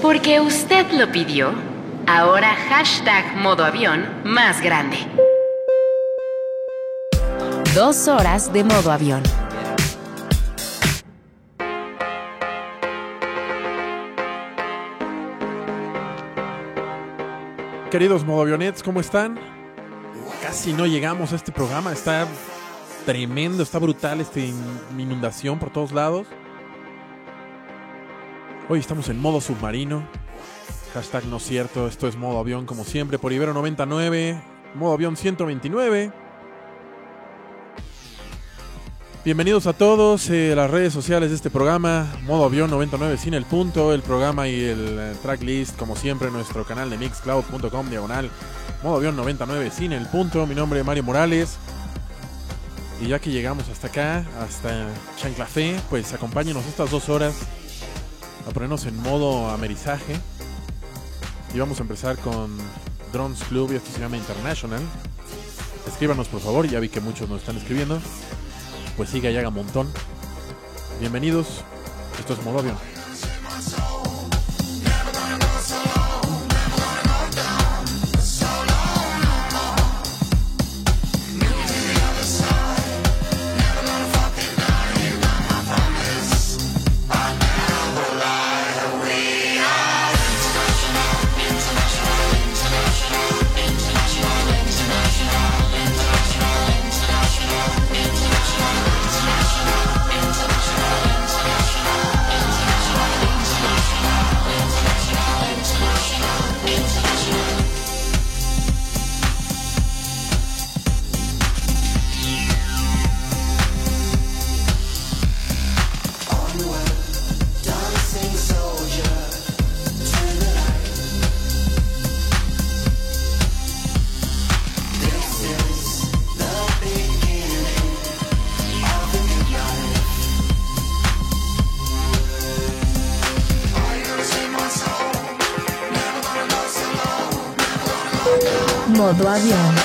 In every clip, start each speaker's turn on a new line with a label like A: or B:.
A: Porque usted lo pidió, ahora hashtag modo avión más grande. Dos horas de modo avión.
B: Queridos modoavionets, ¿cómo están? Casi no llegamos a este programa, está tremendo, está brutal esta inundación por todos lados. Hoy estamos en modo submarino. Hashtag no cierto, esto es modo avión como siempre por Ibero 99, modo avión 129. Bienvenidos a todos eh, las redes sociales de este programa, modo avión 99 sin el punto, el programa y el eh, tracklist como siempre nuestro canal de mixcloud.com diagonal, modo avión 99 sin el punto. Mi nombre es Mario Morales. Y ya que llegamos hasta acá, hasta Chanclafé, pues acompáñenos estas dos horas a ponernos en modo amerizaje. Y vamos a empezar con Drones Club y esto se llama International. Escríbanos por favor, ya vi que muchos nos están escribiendo. Pues siga y haga montón. Bienvenidos, esto es Modo.
C: Modo avión.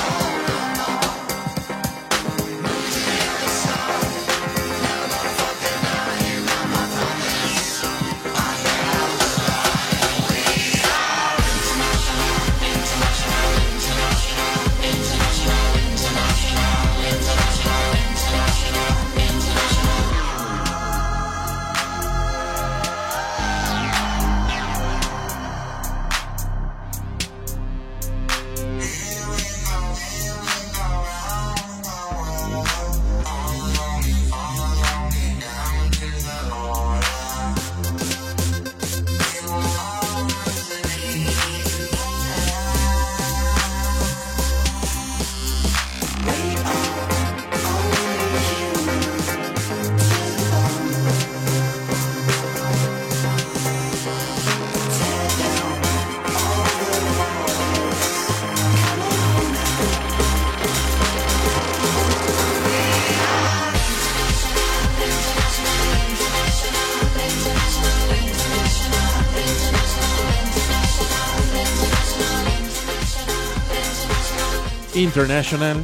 B: International.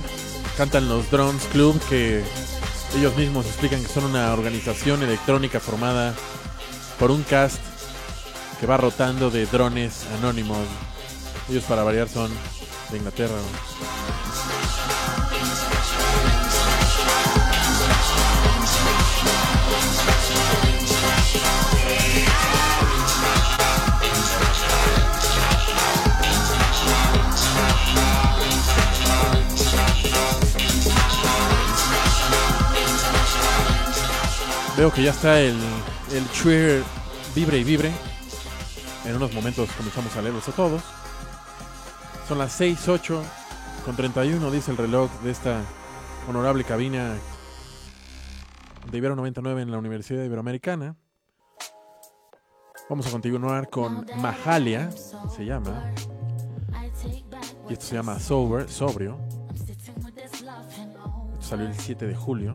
B: Cantan los Drones Club que ellos mismos explican que son una organización electrónica formada por un cast que va rotando de drones anónimos. Ellos para variar son de Inglaterra. Veo que ya está el, el Twitter vibre y vibre. En unos momentos comenzamos a leerlos a todos. Son las 6, 8 con 31, dice el reloj de esta honorable cabina de Ibero 99 en la Universidad Iberoamericana. Vamos a continuar con Mahalia, se llama. Y esto se llama Sober, Sobrio. Esto salió el 7 de julio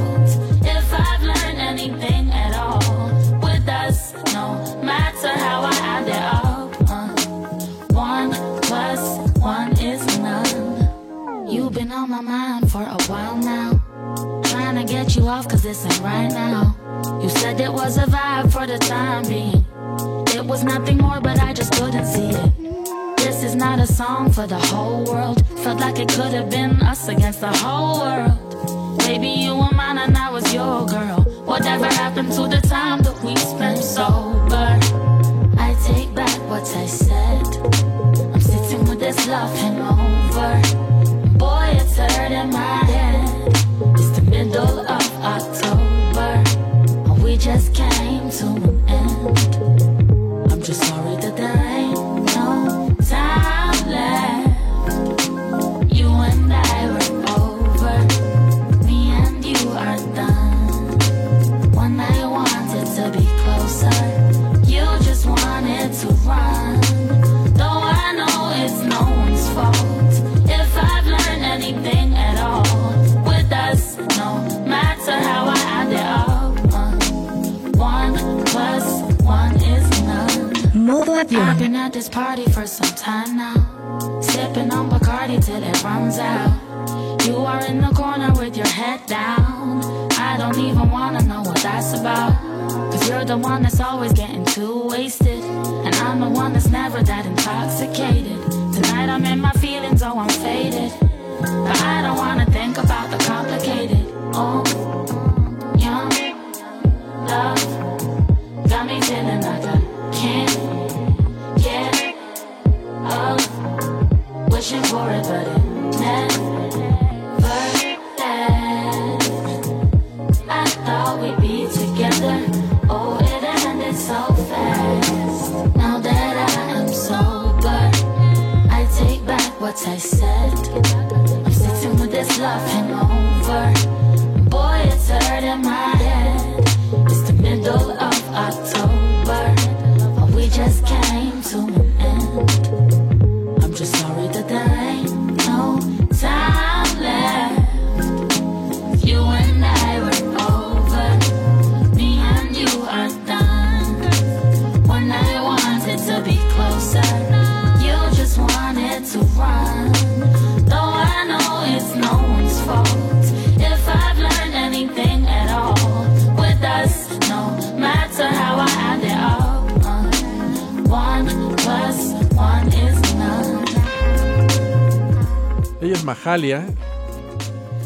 D: were old.
C: listen right now. You said it was a vibe for the time being. It was nothing more, but I just couldn't see it. This is not a song for the whole world. Felt like it could have been us against the whole world. Maybe you were mine and I was your girl. Whatever happened to the time that we spent sober? I take back what I said. I'm sitting with this love hangover. Boy, it's hurting my head. It's the middle just came to I've been at this party for some time now. Sipping on Bacardi till it runs out. You are in the corner with your head down. I don't even wanna know what that's about. Cause you're the one that's always getting too wasted. And I'm the one that's never that intoxicated. Tonight I'm in my feelings, oh, I'm faded. But I don't wanna think about the complicated. Oh, young love got me feeling like I For it, but it never ends. I thought we'd be together. Oh, it ended so fast. Now that I am sober, I take back what I said. I'm sitting with this love hangover. Boy, it's hurting my head. It's the middle of October. And we just came
B: es Mahalia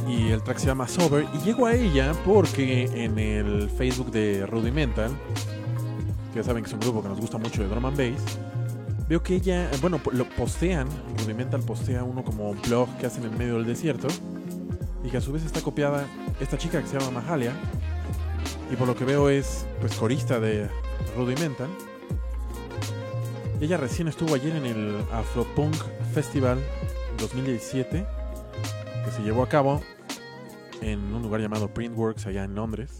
B: y el track se llama Sober. Y llego a ella porque en el Facebook de Rudimental, que ya saben que es un grupo que nos gusta mucho de drum and bass, veo que ella, bueno, lo postean, Rudimental postea uno como un blog que hacen en medio del desierto y que a su vez está copiada esta chica que se llama Mahalia y por lo que veo es pues corista de Rudimental. Ella recién estuvo ayer en el Afropunk Festival 2017 que se llevó a cabo en un lugar llamado Printworks allá en Londres.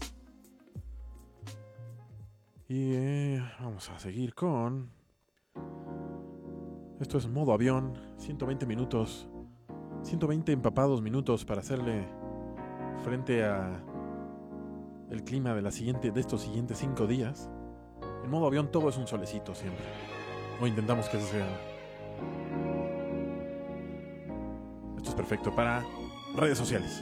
B: Y eh, vamos a seguir con... Esto es modo avión, 120 minutos, 120 empapados minutos para hacerle frente a el clima de la siguiente de estos siguientes 5 días. En modo avión todo es un solecito siempre. O intentamos que eso sea. Esto es perfecto para redes sociales.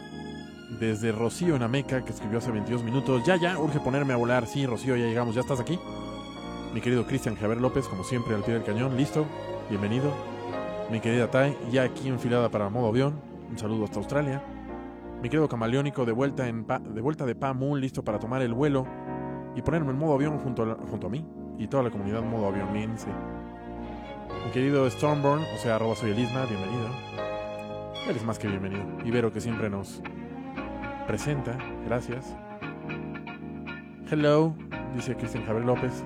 B: Desde Rocío en Ameca, que escribió hace 22 minutos. Ya, ya, urge ponerme a volar. Sí, Rocío, ya llegamos, ya estás aquí. Mi querido Cristian Javier López, como siempre, al pie del cañón. Listo, bienvenido. Mi querida Tai, ya aquí enfilada para modo avión. Un saludo hasta Australia. Mi querido Camaleónico, de vuelta, en Pa- de, vuelta de Pamun, listo para tomar el vuelo y ponerme en modo avión junto a, junto a mí y toda la comunidad modo avionense. Mi querido Stormborn, o sea, arroba soy el Isma, bienvenido. Él es más que bienvenido. Ibero que siempre nos presenta, gracias. Hello, dice Cristian Javier López.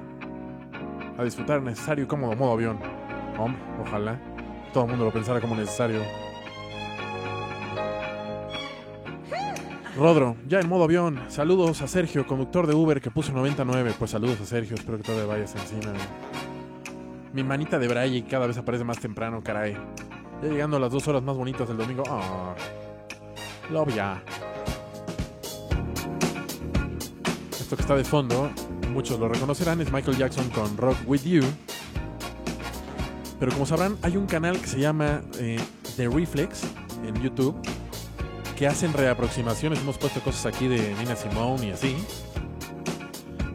B: A disfrutar necesario y cómodo modo avión. Hombre, ojalá todo el mundo lo pensara como necesario. Rodro, ya en modo avión. Saludos a Sergio, conductor de Uber que puso 99. Pues saludos a Sergio, espero que todavía vayas encima. Mi manita de Braille cada vez aparece más temprano, caray. Ya llegando a las dos horas más bonitas del domingo. Ah, love ya. Esto que está de fondo, muchos lo reconocerán, es Michael Jackson con Rock With You. Pero como sabrán, hay un canal que se llama eh, The Reflex en YouTube,
E: que hacen reaproximaciones. Hemos puesto cosas aquí de Nina Simone y así.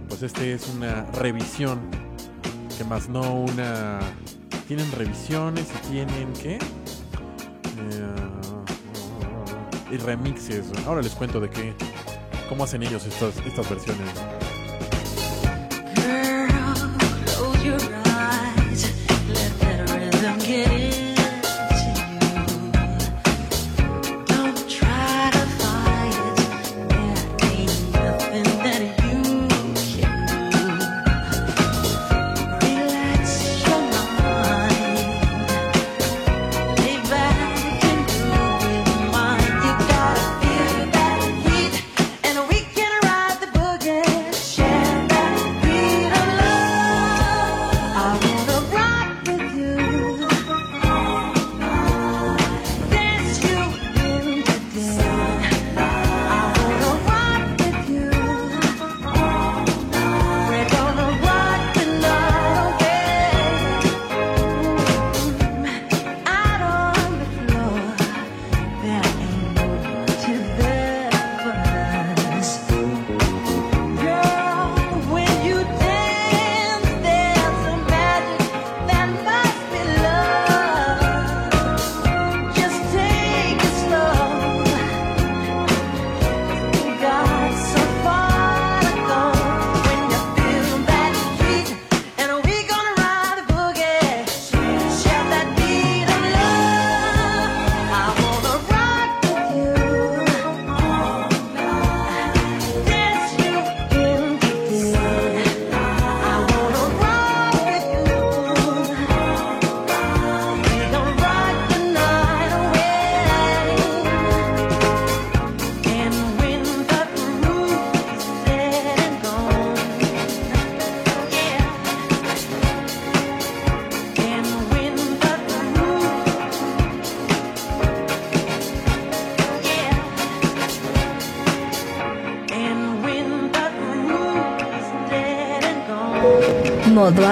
E: Pues este es una revisión. Que más no una. Tienen revisiones y tienen. ¿Qué? Eh, y remixes. Ahora les cuento de qué. ¿Cómo hacen ellos estas, estas versiones?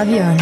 B: Modo avión.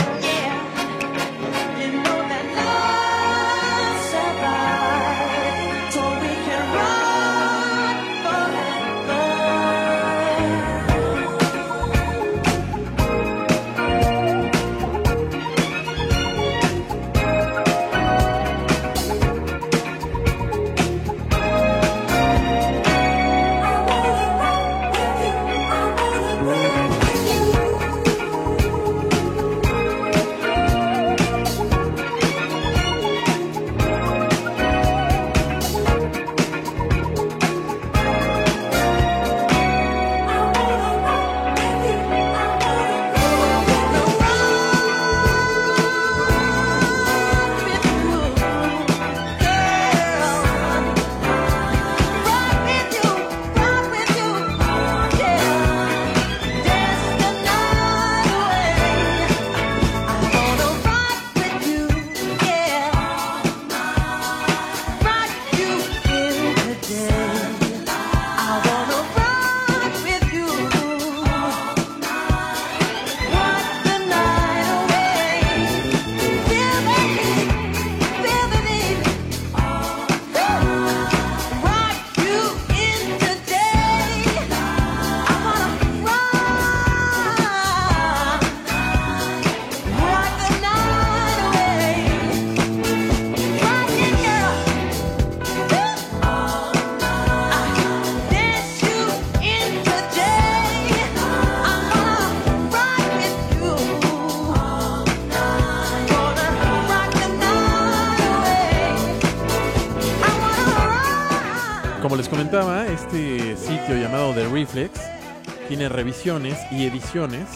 B: Tiene revisiones y ediciones.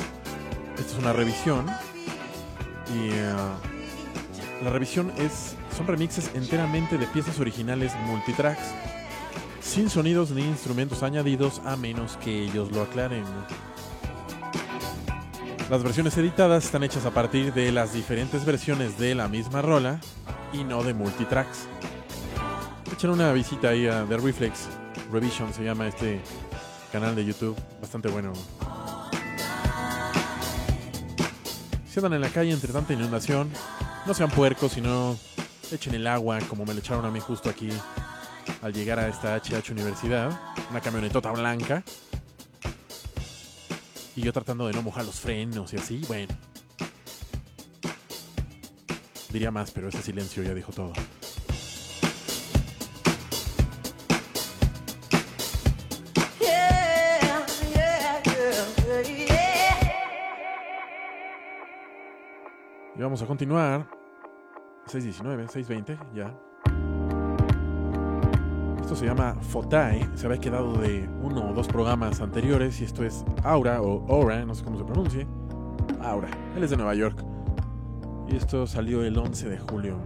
B: Esta es una revisión. Y uh, la revisión es son remixes enteramente de piezas originales multitracks, sin sonidos ni instrumentos añadidos a menos que ellos lo aclaren. Las versiones editadas están hechas a partir de las diferentes versiones de la misma rola y no de multitracks. Echen una visita ahí a The Reflex Revision se llama este canal de YouTube, bastante bueno. Si andan en la calle entre tanta inundación, no sean puercos, sino echen el agua como me le echaron a mí justo aquí al llegar a esta HH Universidad, una camionetota blanca. Y yo tratando de no mojar los frenos y así, bueno. Diría más, pero ese silencio ya dijo todo. Y vamos a continuar. 619, 620, ya. Esto se llama Fotai, se había quedado de uno o dos programas anteriores y esto es Aura o Aura, no sé cómo se pronuncie. Aura, él es de Nueva York. Y esto salió el 11 de julio.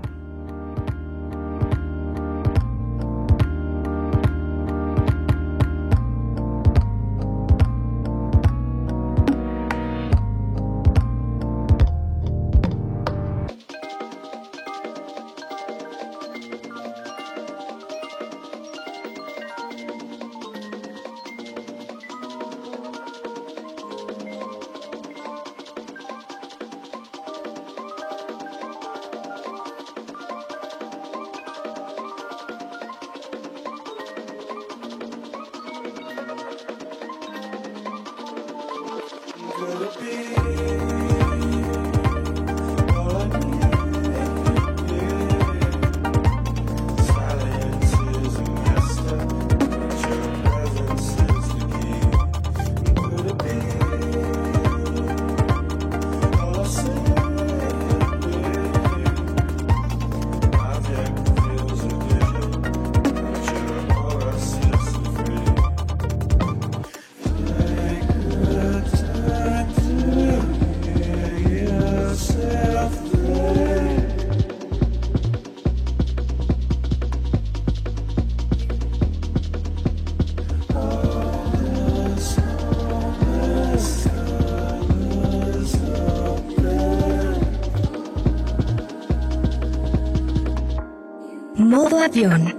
C: Modo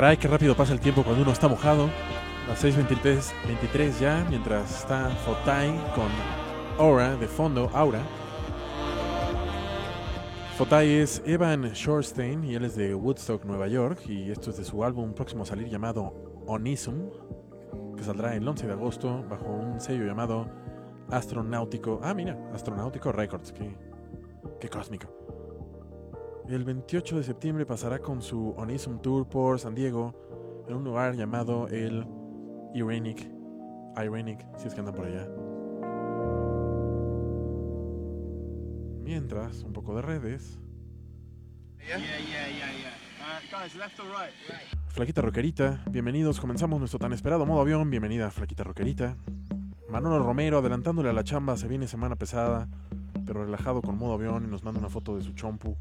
B: Caray, qué rápido pasa el tiempo cuando uno está mojado. Las 6.23 23 ya, mientras está Fotai con Aura de fondo, Aura. Fotai es Evan Shorstein y él es de Woodstock, Nueva York. Y esto es de su álbum próximo a salir llamado Onisum, que saldrá el 11 de agosto bajo un sello llamado Astronáutico. Ah, mira, Astronáutico Records, qué, qué cósmico. El 28 de septiembre pasará con su Onisum Tour por San Diego en un lugar llamado el Irenic. Irenic, si es que andan por allá. Mientras, un poco de redes. Flaquita Roquerita, bienvenidos, comenzamos nuestro tan esperado modo avión, bienvenida Flaquita Roquerita. Manolo Romero adelantándole a la chamba, se viene semana pesada, pero relajado con modo avión y nos manda una foto de su chompu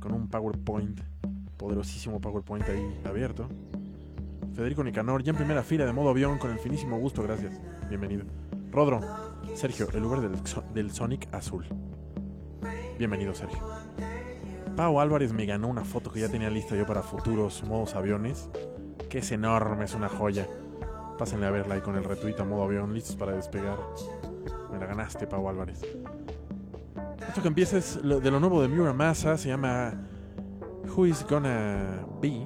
B: con un PowerPoint, poderosísimo PowerPoint ahí abierto. Federico Nicanor, ya en primera fila de modo avión con el finísimo gusto, gracias, bienvenido. Rodro, Sergio, el del, del Sonic azul. Bienvenido, Sergio. Pau Álvarez me ganó una foto que ya tenía lista yo para futuros modos aviones. Que es enorme, es una joya. Pásenle a verla ahí con el retuito a modo avión, listos para despegar. Me la ganaste, Pau Álvarez. Esto que empieza es de lo nuevo de Muramasa, se llama Who is Gonna Be.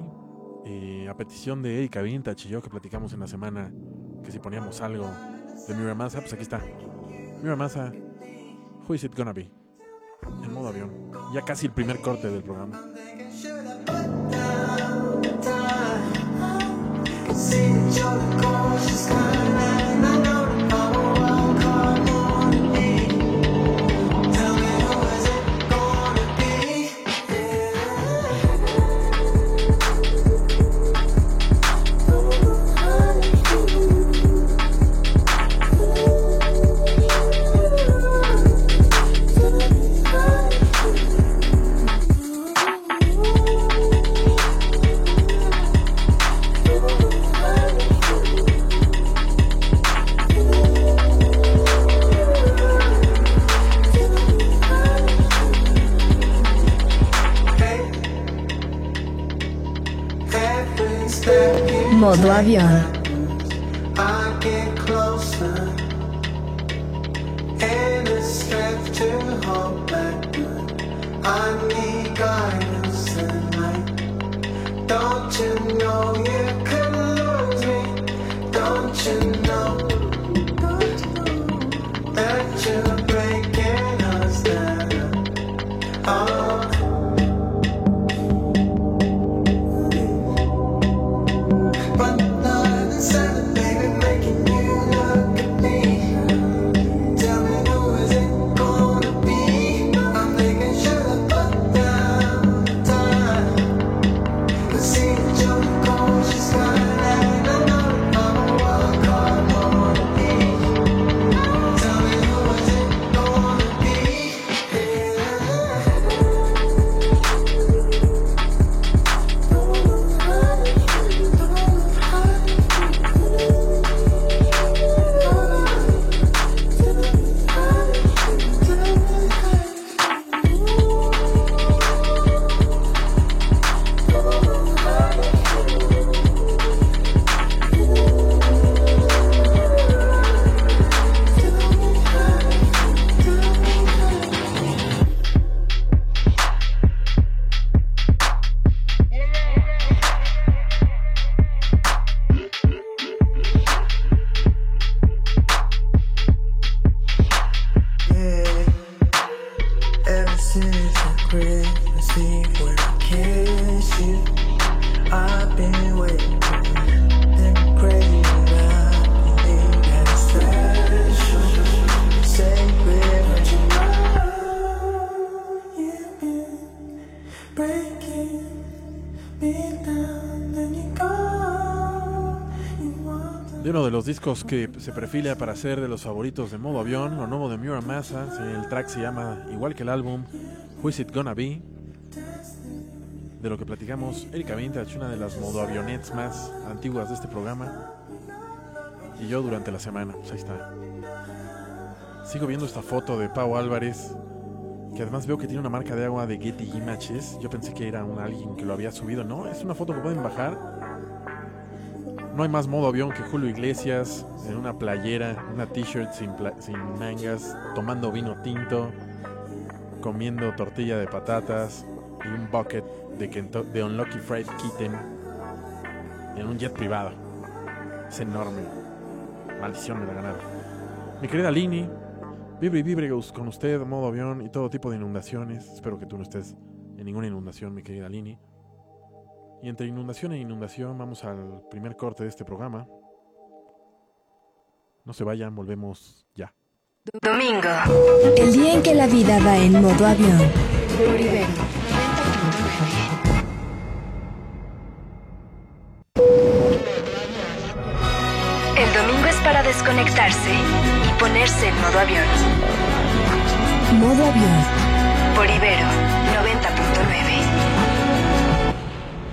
B: a petición de Erika Vintage y yo que platicamos en la semana que si poníamos algo de Muramasa, pues aquí está. Muramasa, Who is it gonna be? En modo avión. Ya casi el primer corte del programa.
F: modo avión. Don't discos que se perfila para ser de los favoritos de modo avión, lo nuevo de Muramasa, el track se llama igual que el álbum Who Is It Gonna Be, de lo que platicamos Erika Vintage, una de las modo avionets más antiguas de este programa, y yo durante la semana, pues ahí está. Sigo viendo esta foto de Pau Álvarez, que además veo que tiene una marca de agua de Getty Images, yo pensé que era un, alguien que lo había subido, no, es una foto que pueden bajar no hay más modo avión que Julio Iglesias en una playera, una t-shirt sin, mangas, tomando vino tinto, comiendo tortilla de patatas y un bucket de, de Unlucky Fried Kitten en un jet privado. Es enorme. Maldición me la ganaron. Mi querida Lini, vibre y vibre con usted, modo avión y todo tipo de inundaciones. Espero que tú no estés en ninguna inundación, mi querida Lini. Y entre inundación e inundación vamos al primer corte de este programa. No se vayan, volvemos ya. Domingo. El día en que la vida va en modo avión.
D: El domingo es para desconectarse y ponerse en modo avión.
G: Modo avión.
D: Por Ibero 90.9.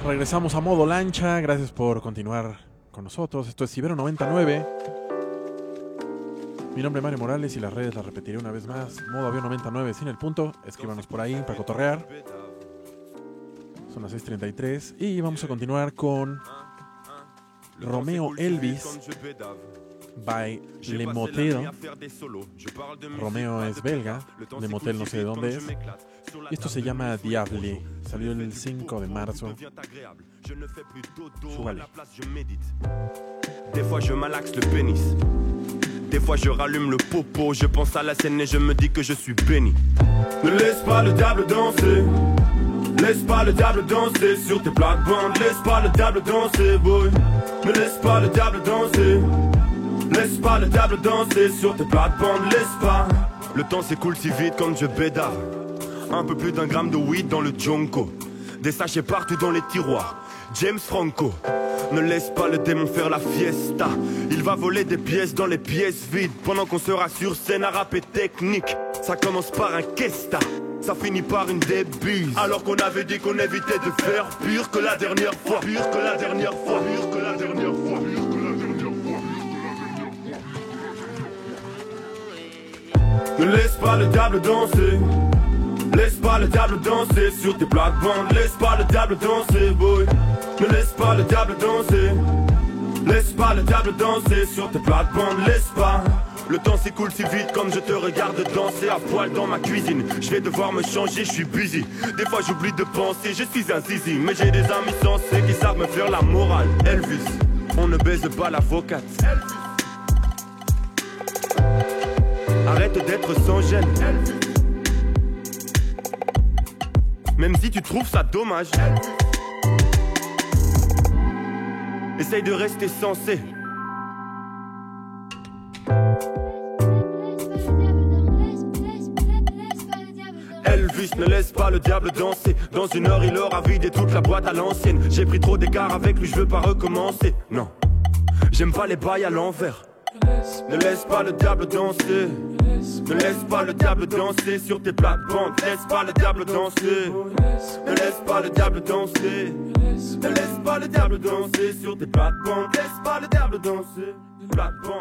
B: Regresamos a modo lancha. Gracias por continuar con nosotros. Esto es Ibero 99. Mi nombre es Mario Morales y las redes las repetiré una vez más. Modo avión 99 sin el punto. Escríbanos por ahí para cotorrear. Son las 6.33 y vamos a continuar con Romeo Elvis by Le Motel. Romeo es belga, Le Motel no sé de dónde es. Y esto se llama Diable. Salió el 5 de marzo. Súbale.
H: Des fois je malaxe le pénis. Des fois je rallume le popo. Je pense à la scène et je me dis que je suis béni. Ne laisse pas le diable danser. Laisse pas le diable danser sur tes plates-bandes. Laisse pas le diable danser, boy. Ne laisse pas le diable danser. Laisse pas le diable danser sur tes plates-bandes. Laisse pas. Le temps s'écoule si vite quand je bédave. Un peu plus d'un gramme de weed dans le jonko. Des sachets partout dans les tiroirs. James Franco. Ne laisse pas le démon faire la fiesta. Il va voler des pièces dans les pièces vides. Pendant qu'on sera sur scène à rapper technique. Ça commence par un kesta. Ça finit par une débile. Alors qu'on avait dit qu'on évitait de faire pire que la dernière fois. Pire que la dernière fois. Pire que la dernière fois. Ne laisse pas le diable danser. Laisse pas le diable danser sur tes plates-bandes. Laisse pas le diable danser, boy. Ne laisse pas le diable danser. Laisse pas le diable danser sur tes plates-bandes. Laisse pas. Le temps s'écoule si vite comme je te regarde danser à poil dans ma cuisine. Je vais devoir me changer, je suis busy. Des fois j'oublie de penser, je suis un zizi. Mais j'ai des amis sensés qui savent me faire la morale. Elvis, on ne baise pas l'avocate. Arrête d'être sans gêne. Même si tu trouves ça dommage. Essaye de rester sensé. Elvis ne laisse pas le diable danser. Dans une heure, il aura vidé toute la boîte à l'ancienne. J'ai pris trop d'écart avec lui, je veux pas recommencer. Non, j'aime pas les bails à l'envers. Ne laisse pas le diable danser.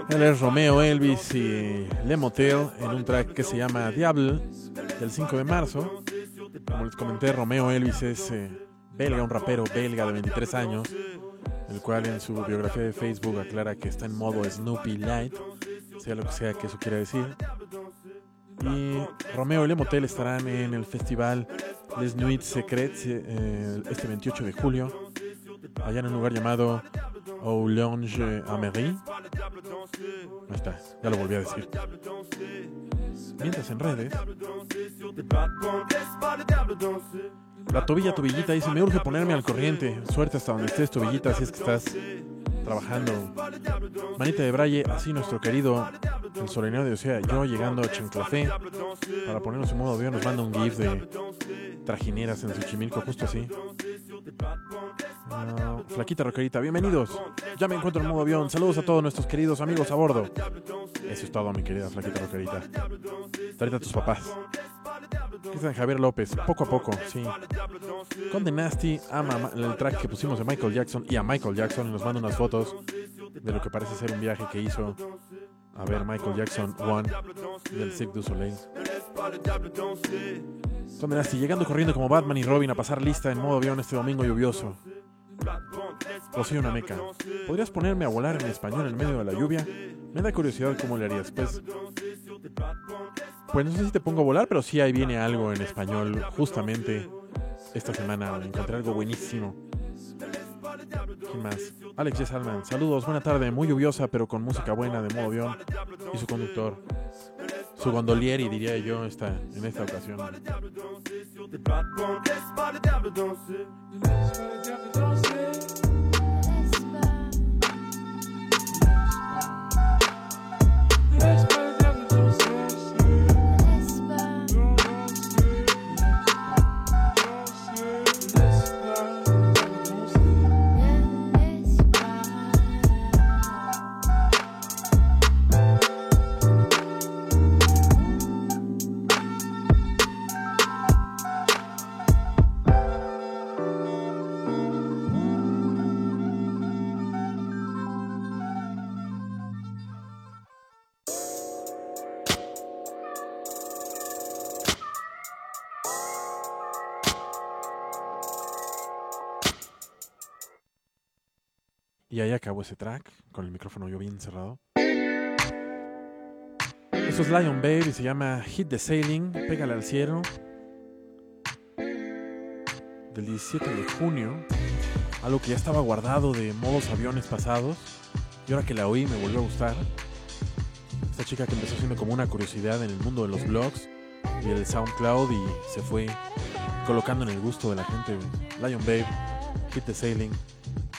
B: Él es Romeo Elvis y Le Motel en un track que se llama Diable del 5 de marzo. Como les comenté, Romeo Elvis es eh, belga, un rapero belga de 23 años, el cual en su biografía de Facebook aclara que está en modo Snoopy Light, sea lo que sea que eso quiera decir. Y Romeo y Le Motel estarán en el festival Les Nuits Secrets eh, este 28 de julio, allá en un lugar llamado Oulange Amery. Ahí está, ya lo volví a decir. Mientras en redes, la tobilla tobillita dice, me urge ponerme al corriente. Suerte hasta donde estés, tobillita, si es que estás trabajando. Manita de Braille, así nuestro querido el solenio de Osea, yo llegando a Chanclafé para ponernos en modo avión, nos manda un gif de trajineras en Xochimilco, justo así. Ah, flaquita rockerita, bienvenidos. Ya me encuentro en modo avión. Saludos a todos nuestros queridos amigos a bordo. Eso es todo, mi querida flaquita rockerita. Ahorita tus papás. Cristian Javier López, poco a poco, sí. Conde Nasty ama ma- el track que pusimos de Michael Jackson y a Michael Jackson nos manda unas fotos de lo que parece ser un viaje que hizo a ver Michael Jackson One del Cirque du Soleil. Conde Nasty, llegando corriendo como Batman y Robin a pasar lista en modo avión este domingo lluvioso. Rocío Nameca, ¿podrías ponerme a volar en español en medio de la lluvia? Me da curiosidad cómo le harías. Pues, pues no sé si te pongo a volar, pero sí ahí viene algo en español. Justamente esta semana encontré algo buenísimo. ¿Quién más? Alex J. Salman. Saludos, buena tarde. Muy lluviosa, pero con música buena de modo avión. Y su conductor. Su gondolieri, diría yo, está en esta ocasión. Ese track, con el micrófono yo bien cerrado. Esto es Lion Babe y se llama Hit the Sailing, Pégale al cielo. Del 17 de junio. Algo que ya estaba guardado de modos aviones pasados. Y ahora que la oí me volvió a gustar. Esta chica que empezó siendo como una curiosidad en el mundo de los blogs y el SoundCloud y se fue colocando en el gusto de la gente. Lion Babe, Hit the Sailing,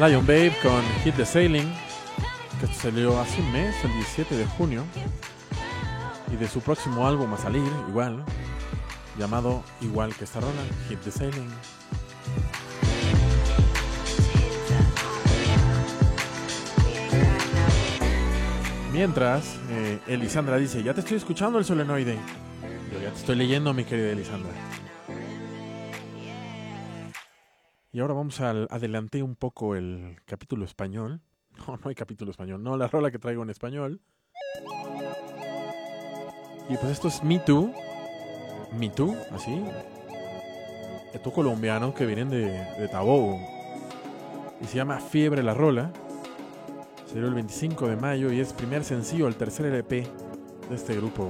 B: Lion Babe con Hit the Sailing, que salió hace un mes, el 17 de junio, y de su próximo álbum a salir, igual, llamado igual que esta rola, Hit the Sailing. Mientras, eh, Elisandra dice, ya te estoy escuchando el solenoide. Yo ya te estoy leyendo, mi querida Elisandra. Ahora vamos al adelanté un poco el capítulo español. No, no hay capítulo español. No, la rola que traigo en español. Y pues esto es Me Too. Me Too, así. Estos colombianos que vienen de, de. Y se llama Fiebre la Rola. Salió el 25 de mayo y es primer sencillo, el tercer LP de este grupo.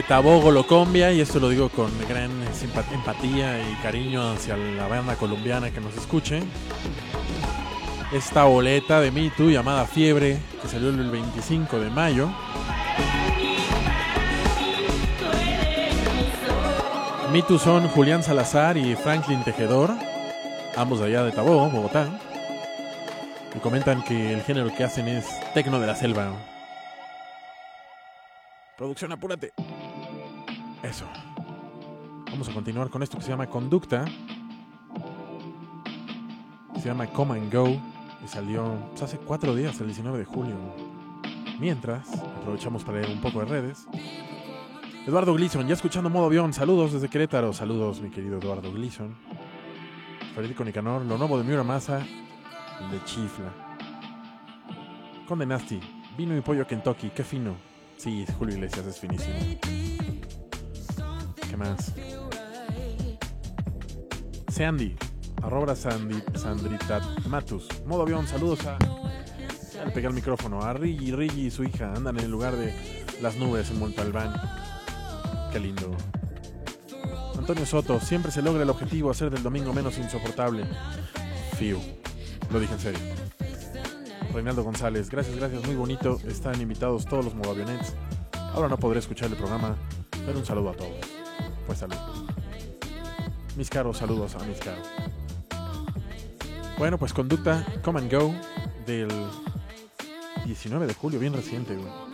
B: Desde Tabogo, Colombia, y esto lo digo con gran empatía y cariño hacia la banda colombiana que nos escuche. Esta boleta de Me Too llamada Fiebre, que salió el 25 de mayo. Me Too son Julián Salazar y Franklin Tejedor, ambos de allá de Tabogo, Bogotá. Y comentan que el género que hacen es tecno de la selva. Producción, apúrate. Eso. Vamos a continuar con esto que se llama Conducta. Se llama Come and Go. Y salió pues, hace cuatro días, el 19 de julio. Mientras, aprovechamos para leer un poco de redes. Eduardo Gleason, ya escuchando modo avión. Saludos desde Querétaro. Saludos, mi querido Eduardo Gleason. Federico Nicanor, lo nuevo de Muramasa, de Chifla. Conde Nasty, vino y pollo Kentucky, qué fino. Sí, Julio Iglesias es finísimo. ¿Qué más? Sandy, arroba Sandy, Sandrita Matus. Modo avión, saludos a. Ya le pegué el micrófono. A Rigi, Rigi y su hija andan en el lugar de las nubes en Montalbán. Qué lindo. Antonio Soto, siempre se logra el objetivo hacer del domingo menos insoportable. Fiu. Lo dije en serio. Reinaldo González, gracias, gracias, muy bonito. Están invitados todos los modoavionets. Ahora no podré escuchar el programa, pero un saludo a todos. Pues salud. Mis caros, saludos a mis caros. Bueno, pues conducta Come and Go del 19 de julio, bien reciente. güey.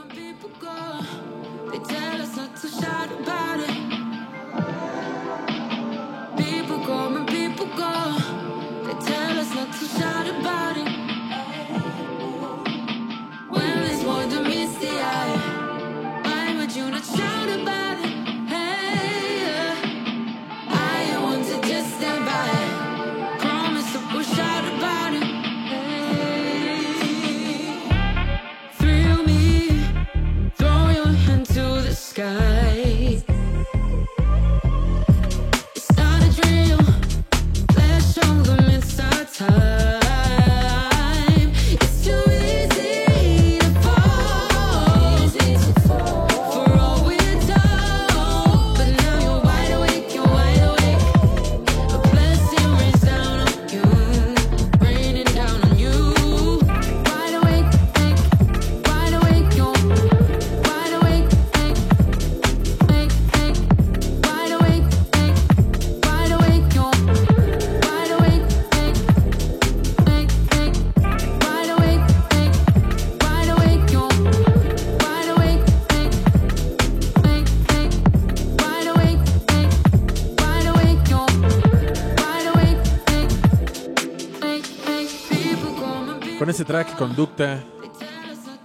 B: Este track, Conducta,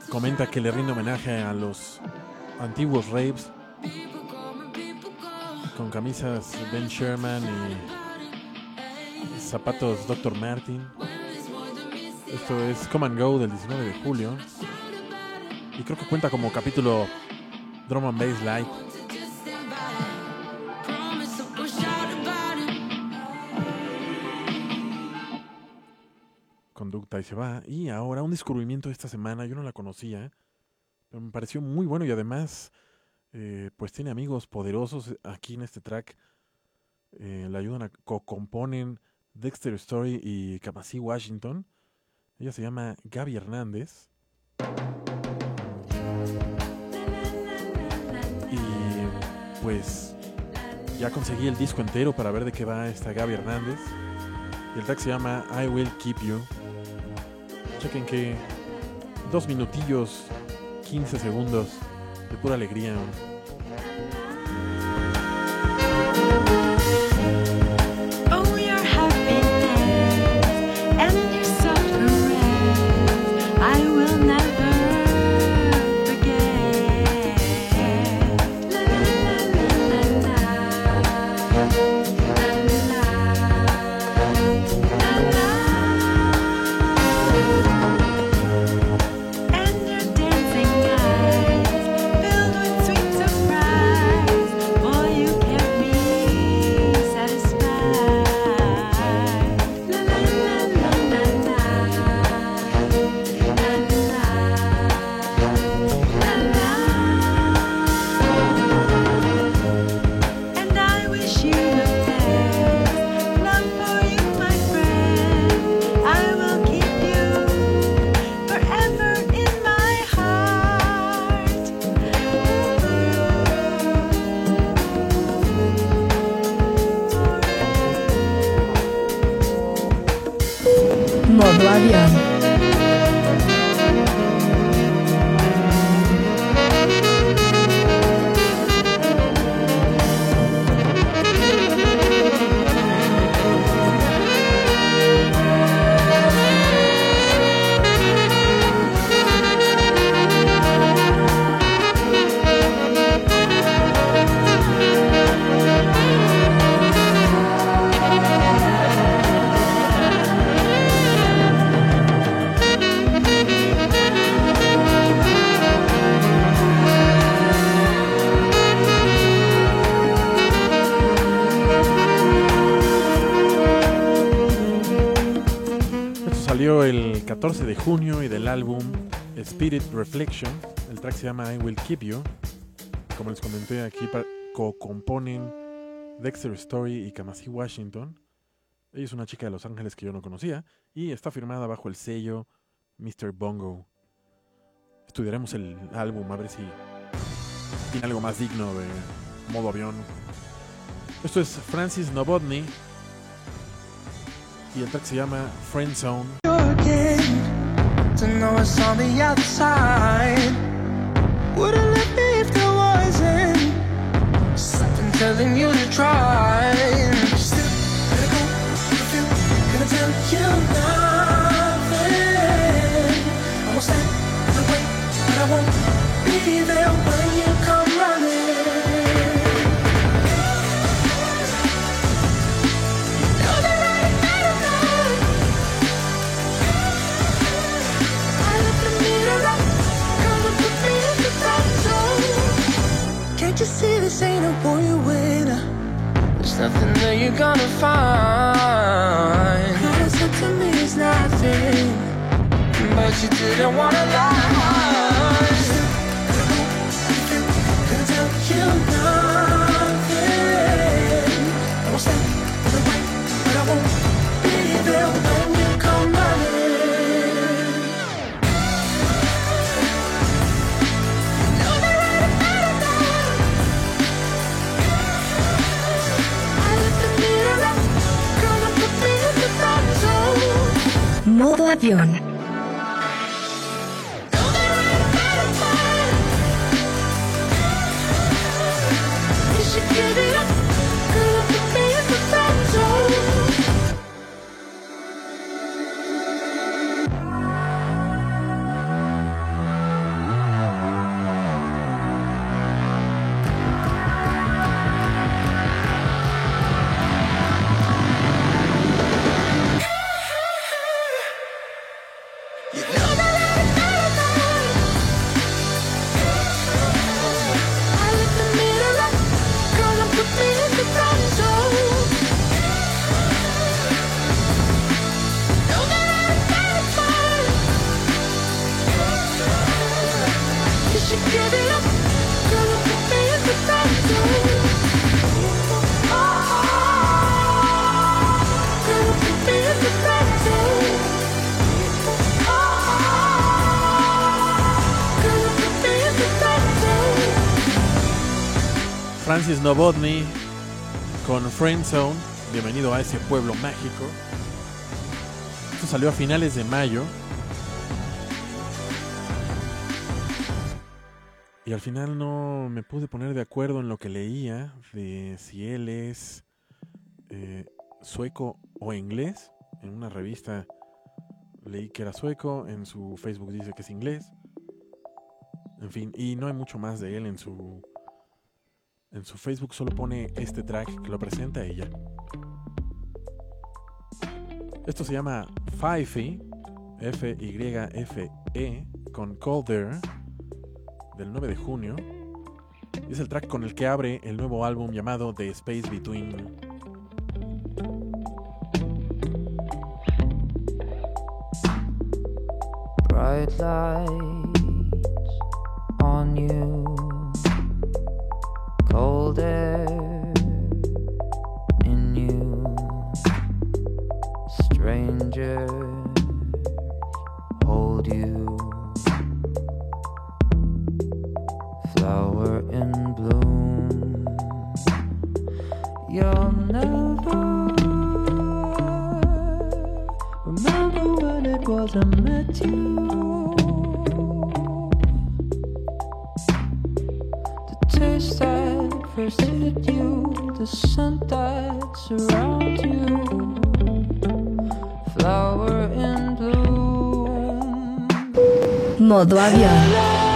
B: comenta que le rinde homenaje a los antiguos raves con camisas Ben Sherman y zapatos Dr. Martin. Esto es Come and Go del 19 de julio. Y creo que cuenta como capítulo Drum and Bass Light. Y se va. Y ahora un descubrimiento esta semana, yo no la conocía, pero me pareció muy bueno y además eh, pues tiene amigos poderosos aquí en este track. Eh, le ayudan a co-componen Dexter Story y Kamasi Washington. Ella se llama Gaby Hernández. Y pues ya conseguí el disco entero para ver de qué va esta Gaby Hernández. Y el track se llama I Will Keep You. Chequen que dos minutillos, 15 segundos de pura alegría. Junio y del álbum Spirit Reflection. El track se llama I Will Keep You. Como les comenté aquí, co-componen Dexter Story y Kamasi Washington. Ella es una chica de Los Ángeles que yo no conocía y está firmada bajo el sello Mr. Bongo. Estudiaremos el álbum a ver si tiene algo más digno de modo avión. Esto es Francis Novotny y el track se llama Friend Zone.
F: To know it's on the other side. Would have left me if there wasn't something telling you to try. Still gonna tell you nothing. I won't the I won't be there this ain't a boy with? There's nothing that you're gonna find. It said to me is nothing, but you didn't wanna lie.
G: Modo avión.
B: Francis Novotny con Friend Zone. Bienvenido a ese pueblo mágico. Esto salió a finales de mayo. Y al final no me pude poner de acuerdo en lo que leía de si él es eh, sueco o inglés. En una revista leí que era sueco, en su Facebook dice que es inglés. En fin, y no hay mucho más de él en su en su Facebook solo pone este track que lo presenta ella. Esto se llama Fife, F-Y-F-E, con Colder, del 9 de junio. Es el track con el que abre el nuevo álbum llamado The Space Between.
F: bright lights on you, cold air in you, strangers hold you, flower in bloom. You'll never remember when it
I: was I met you. First hit you, the scent that surrounds you. Flower in bloom.
F: Modo avión.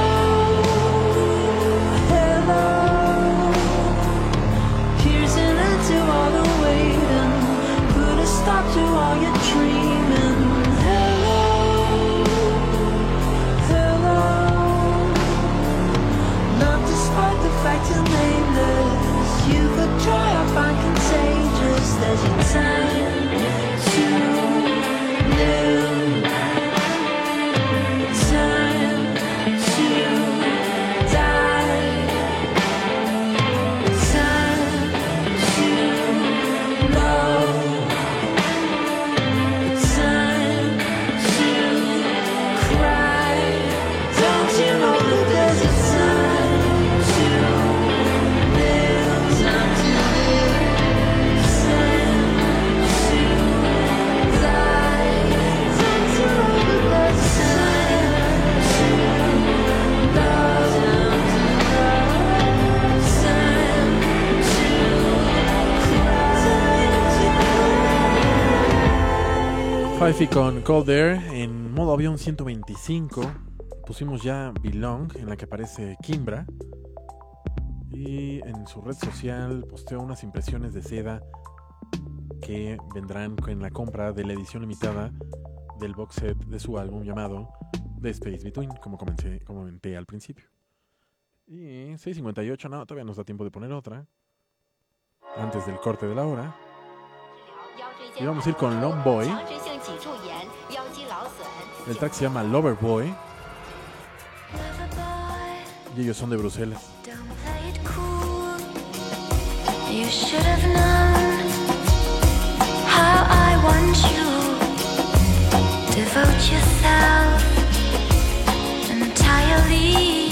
B: Fifi con Cold Air en modo avión 125. Pusimos ya Belong en la que aparece Kimbra. Y en su red social posteó unas impresiones de seda que vendrán con la compra de la edición limitada del box set de su álbum llamado The Space Between, como comenté, como comenté al principio. Y 6.58, no, todavía nos da tiempo de poner otra. Antes del corte de la hora. Y vamos a ir con Long Boy. El track se llama Lover Boy. Y ellos son de Bruselas.
J: You should have known how I want you. Devote yourself entirely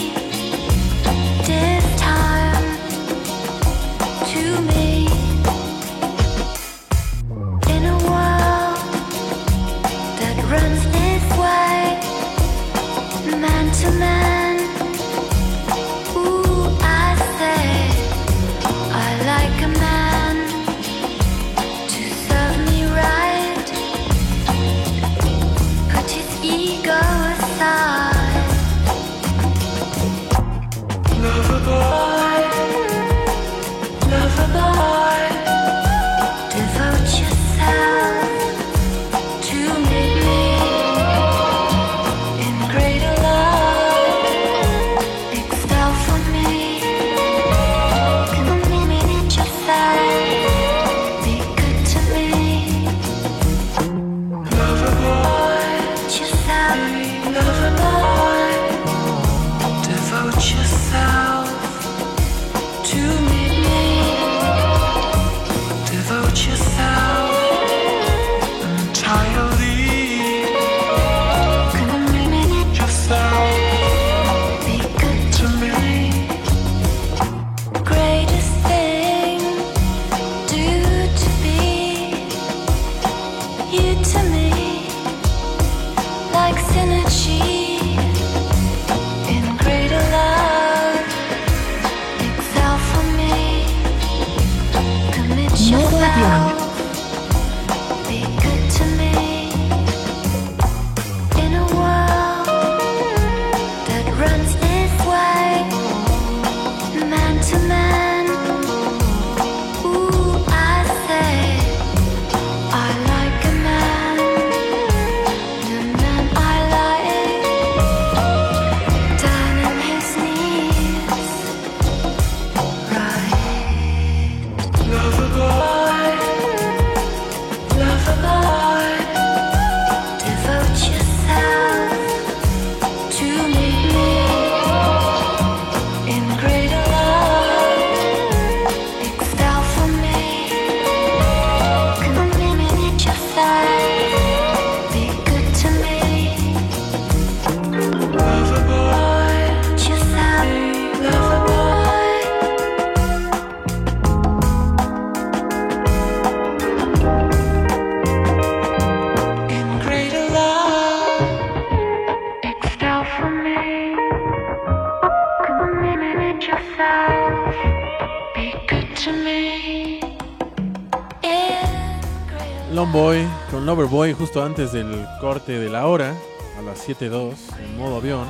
B: Longboy con Loverboy justo antes del corte de la hora, a las 7.02, en modo avión.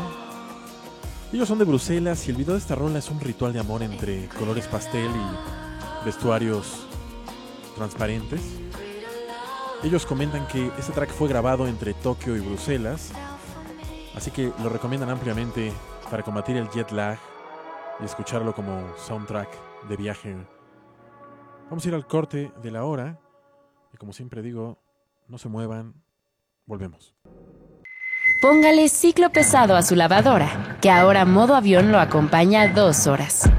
B: Ellos son de Bruselas y el video de esta rola es un ritual de amor entre colores pastel y vestuarios transparentes. Ellos comentan que este track fue grabado entre Tokio y Bruselas, así que lo recomiendan ampliamente para combatir el jet lag y escucharlo como soundtrack de viaje. Vamos a ir al corte de la hora y como siempre digo, no se muevan, volvemos.
A: Póngale ciclo pesado a su lavadora, que ahora modo avión lo acompaña dos horas.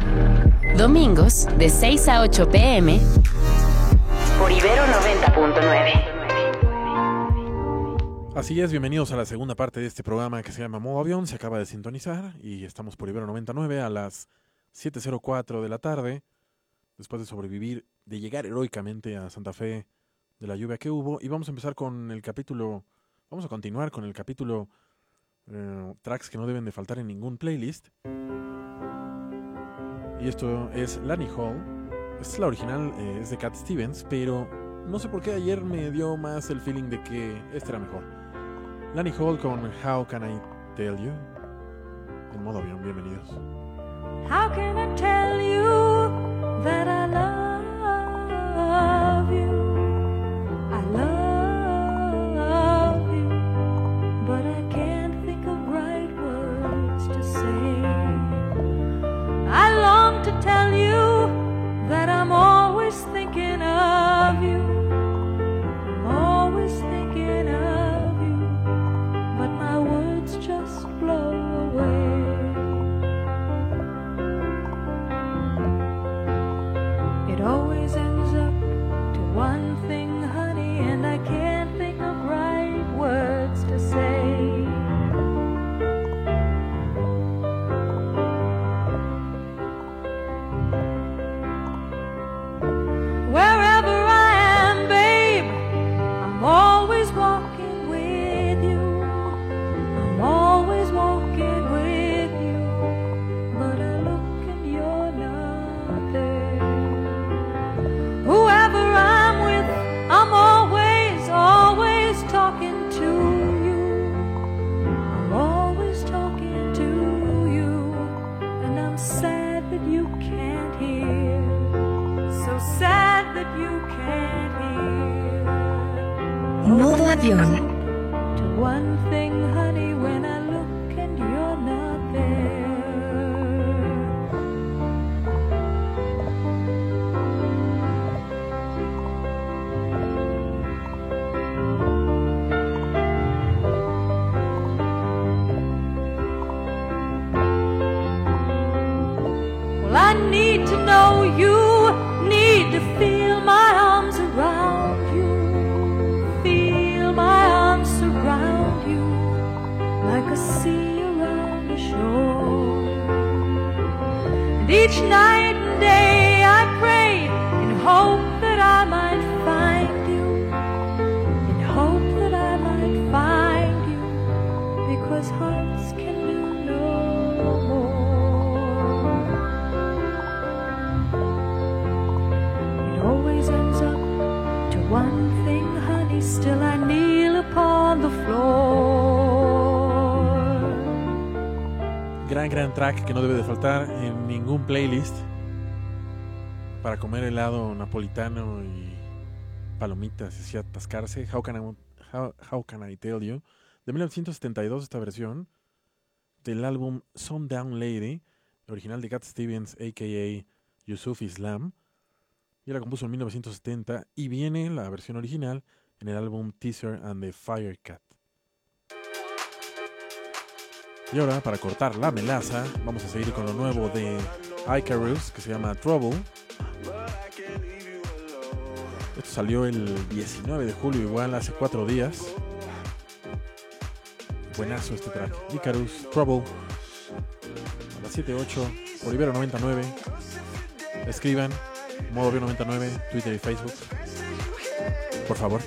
A: Domingos, de 6 a 8 pm, por Ibero 90.9.
B: Así es, bienvenidos a la segunda parte de este programa que se llama Modo Avión. Se acaba de sintonizar y estamos por Ibero 99 a las 7.04 de la tarde, después de sobrevivir, de llegar heroicamente a Santa Fe de la lluvia que hubo. Y vamos a empezar con el capítulo, vamos a continuar con el capítulo eh, tracks que no deben de faltar en ningún playlist. Y esto es Lanny Hall. Esta es la original, eh, es de Cat Stevens, pero no sé por qué ayer me dio más el feeling de que este era mejor. Lanny Hall con How Can I Tell You. En modo avión, bienvenidos.
K: How can I tell you that I love And each night and day I pray in hope that I might find you, in hope that I might find you, because hearts can do no more. It always ends up to one thing, honey. Still, I kneel upon the floor.
B: Gran, gran track que no debe de faltar en ningún playlist para comer helado napolitano y palomitas y así atascarse. How can, I, how, How Can I Tell You? De 1972 esta versión del álbum Sundown Lady, original de Cat Stevens, a.k.a. Yusuf Islam. Y la compuso en 1970 y viene la versión original en el álbum Teaser and the Firecat. Y ahora, para cortar la melaza, vamos a seguir con lo nuevo de Icarus, que se llama Trouble. Esto salió el 19 de julio, igual hace cuatro días. Buenazo este track. Icarus, Trouble. A las 7.8, Olivero 99. Escriban, modo 99, Twitter y Facebook. Por favor.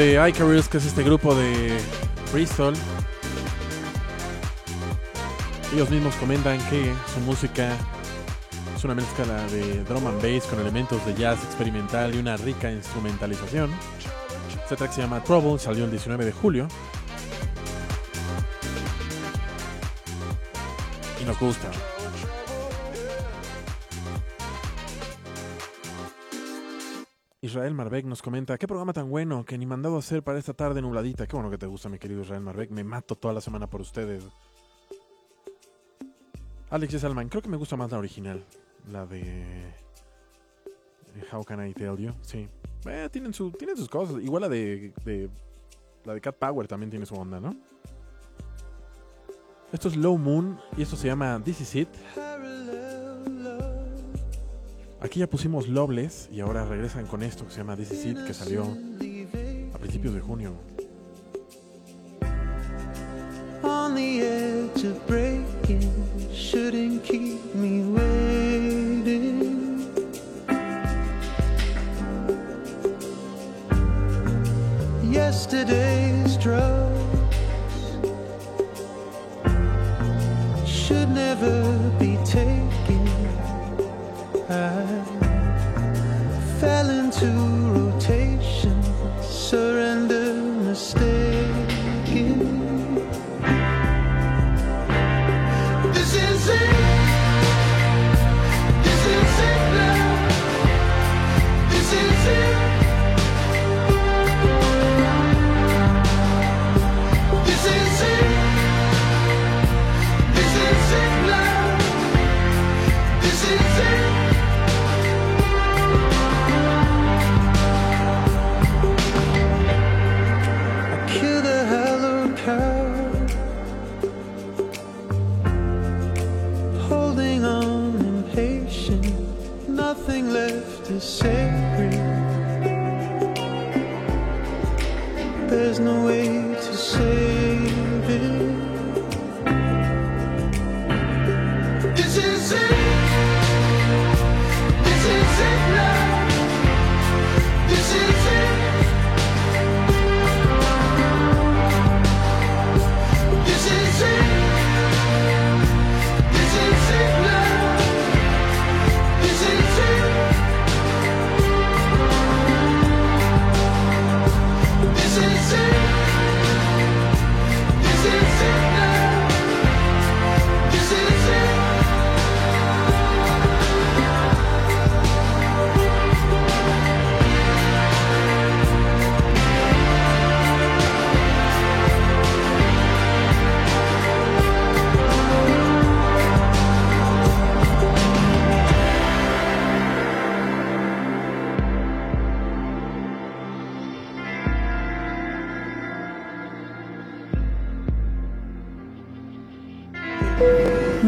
B: De Icarus, que es este grupo de Bristol. Ellos mismos comentan que su música es una mezcla de drum and bass con elementos de jazz experimental y una rica instrumentalización. Este track se llama Trouble, salió el 19 de julio. Y nos gusta. Israel Marbeck nos comenta, qué programa tan bueno que ni mandado hacer para esta tarde nubladita. Qué bueno que te gusta, mi querido Israel Marbeck. Me mato toda la semana por ustedes. Alex Salman, creo que me gusta más la original. La de... eh, How Can I Tell You. Sí. Eh, tienen, su, tienen sus cosas. Igual la de, de... La de Cat Power también tiene su onda, ¿no? Esto es Low Moon y esto se llama This Is It. Aquí ya pusimos Loveless y ahora regresan con esto que se llama This Is It que salió a principios de junio.
L: on the edge of breaking shouldn't keep me waiting. Yesterday's drugs should never be taken. I fell into left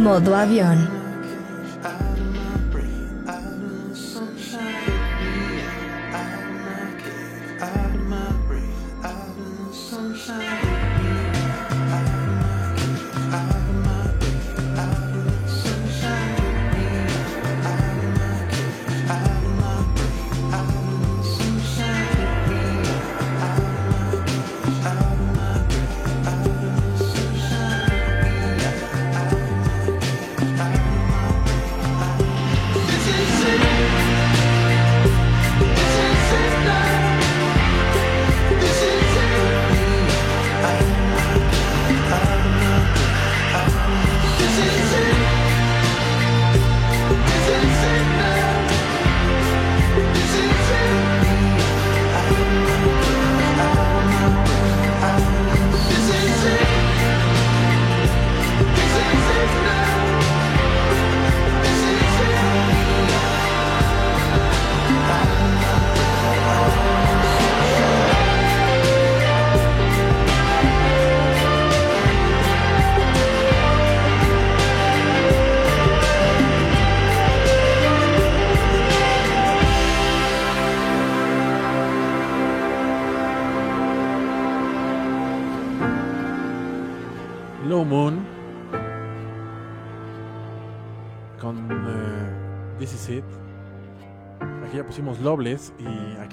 F: Modo avión.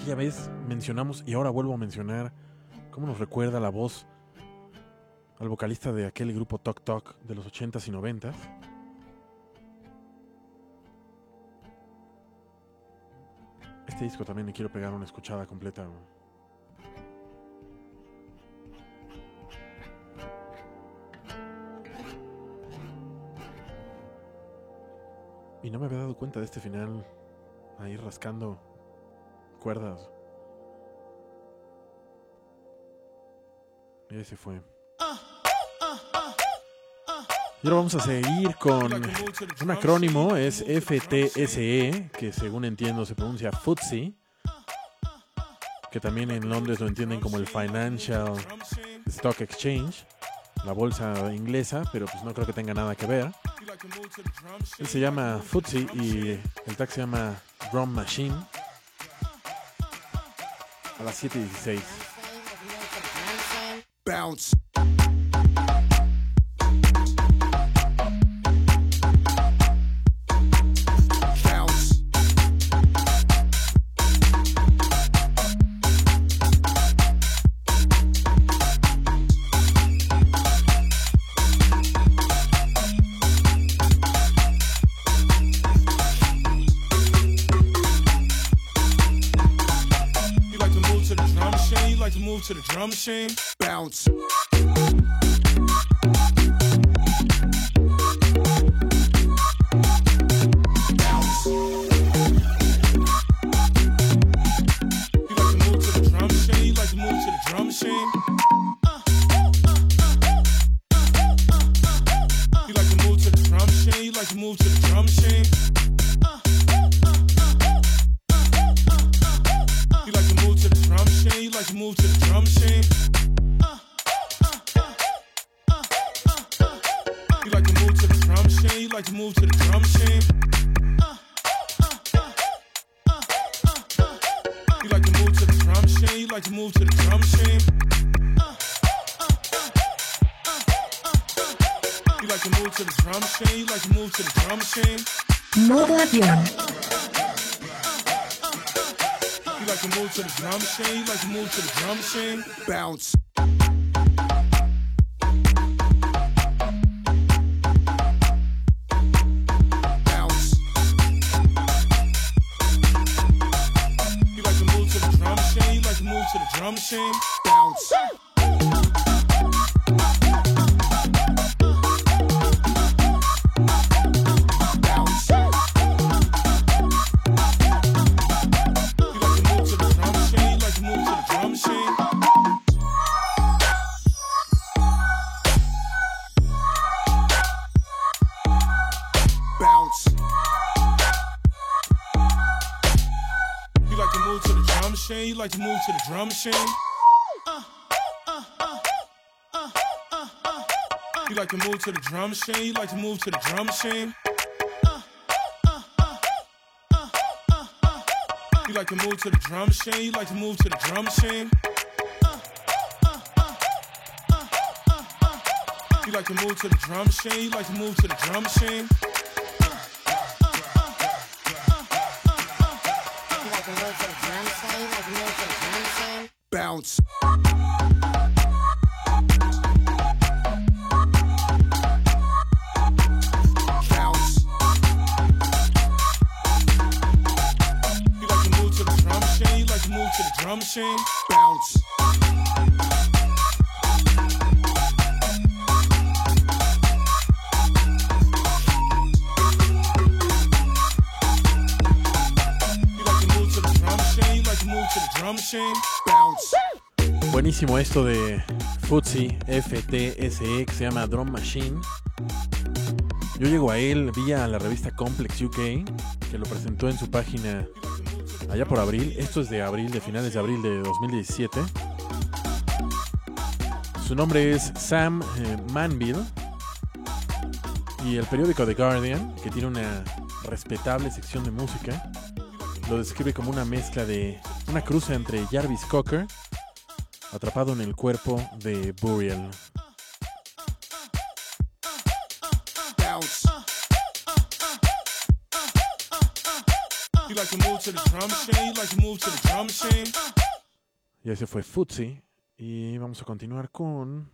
B: Aquella vez mencionamos y ahora vuelvo a mencionar cómo nos recuerda la voz al vocalista de aquel grupo Tok Tok de los 80s y 90s. Este disco también le quiero pegar una escuchada completa. Y no me había dado cuenta de este final ahí rascando cuerdas. Y ese fue. Y ahora vamos a seguir con un acrónimo, es FTSE, que según entiendo se pronuncia FTSE, que también en Londres lo entienden como el Financial Stock Exchange, la bolsa inglesa, pero pues no creo que tenga nada que ver. Él se llama FTSE y el tag se llama Drum Machine a las 7
M: y Bounce.
E: You like to move to the drum machine?
M: Bounce.
G: Modo.
E: You like to move to the drum machine? You like to move to the drum machine?
M: Bounce. Bounce.
E: You like to move to the drum machine like move to the drum machine? Like to move to the drum machine? You like to move to the drum machine? You like to move to the drum machine? You like to move to the drum machine? You like to move to the drum machine? You like to move to the drum machine?
M: Bounce. Bounce.
E: Machine?
M: Bounce.
B: Buenísimo esto de FTSE, FTSE, se llama Drum Machine. Yo llego a él vía la revista Complex UK, que lo presentó en su página allá por abril. Esto es de abril, de finales de abril de 2017. Su nombre es Sam eh, Manville. Y el periódico The Guardian, que tiene una respetable sección de música, lo describe como una mezcla de una cruza entre Jarvis Cocker, atrapado en el cuerpo de Burial.
E: You
M: like to
G: Y ese fue Futsi. Y vamos a continuar con.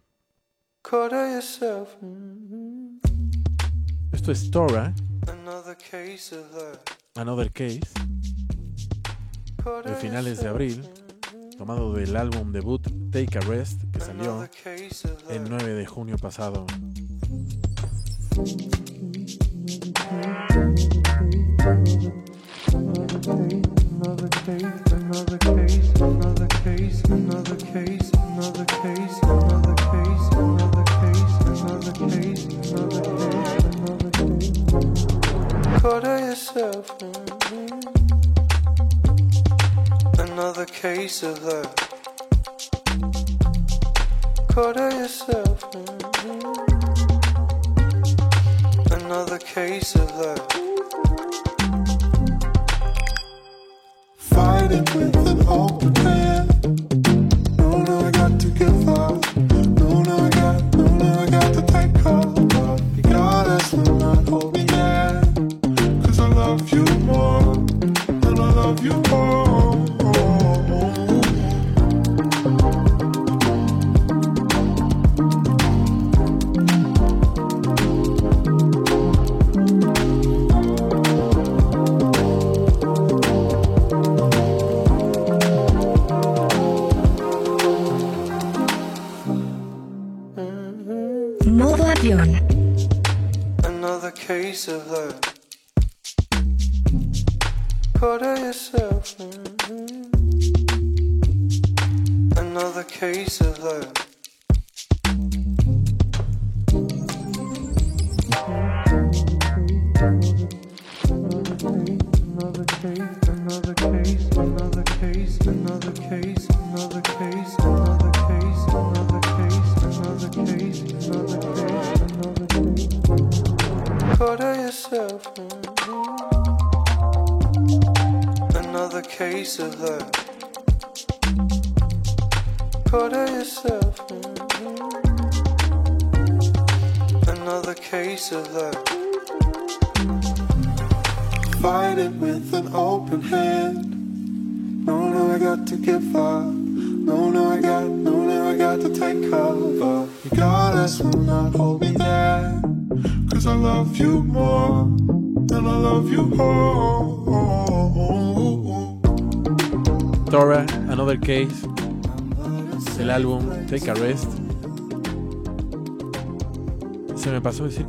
G: Esto es Tora.
B: Another case.
G: Another case. De finales de abril. Tomado del álbum debut Take a Rest, que salió el 9 de junio pasado.
B: Another case of
F: love. with an open hand.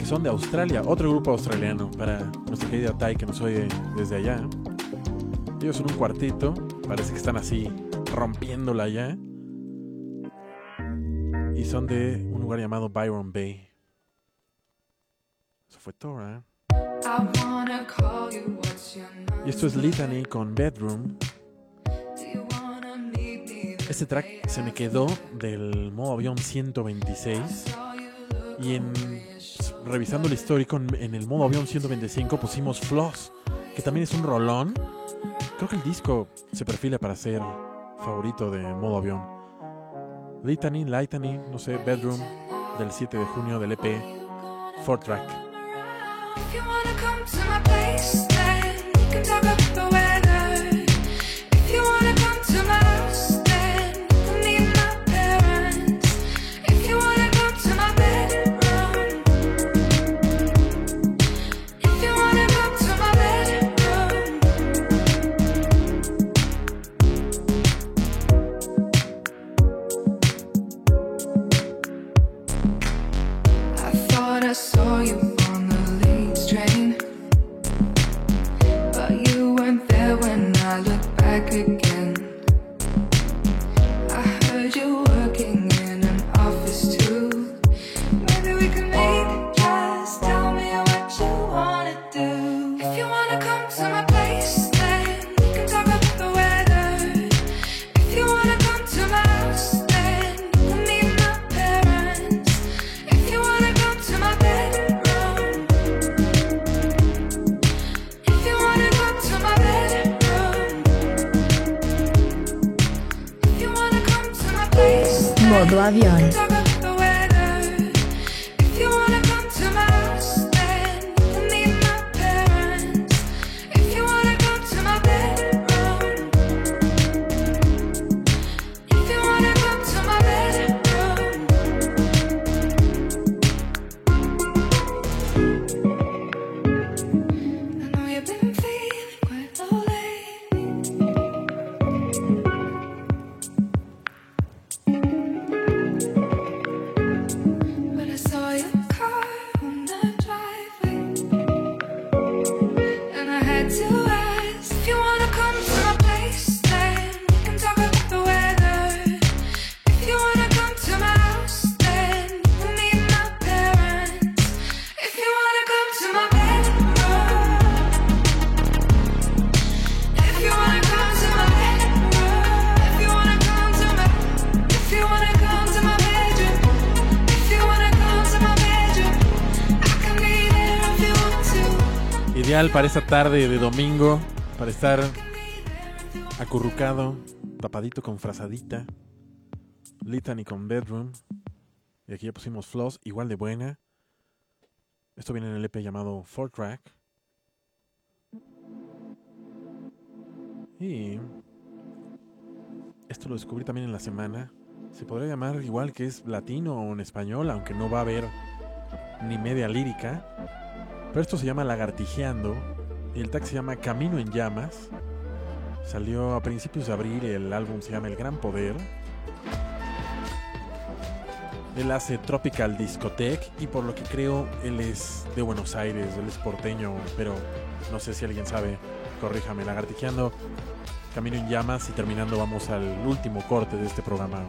G: son de Australia, otro grupo australiano para nuestra querida Tai que nos oye desde allá. Ellos son un cuartito, parece que están así rompiéndola allá. Y son de un lugar llamado Byron Bay. Eso fue Torah. ¿eh? Y esto es Litany con Bedroom. Este track se me quedó del modo avión 126 y en revisando el histórico, en, el modo avión 125 pusimos Floss, que también es un rolón. Creo que el disco se perfila para ser favorito de modo avión. Litany, Litany, no sé, Bedroom, del 7 de junio del EP, 4 track.
B: Para esta tarde de domingo, para estar acurrucado, tapadito con frazadita, Litany con Bedroom. Y aquí ya pusimos Floss, igual de buena. Esto viene en el EP llamado Four Track. Y esto lo descubrí también en la semana. Se podría llamar igual que es latino o en español, aunque no va a haber ni media lírica. Pero esto se llama Lagartijeando. Y el tag se llama Camino en Llamas. Salió a principios de abril. El álbum se llama El Gran Poder. Él hace Tropical Discotech y por lo que creo él es de Buenos Aires, él es porteño, pero no sé si alguien sabe, corríjame, lagartijeando, camino en llamas y terminando vamos al último corte de este programa.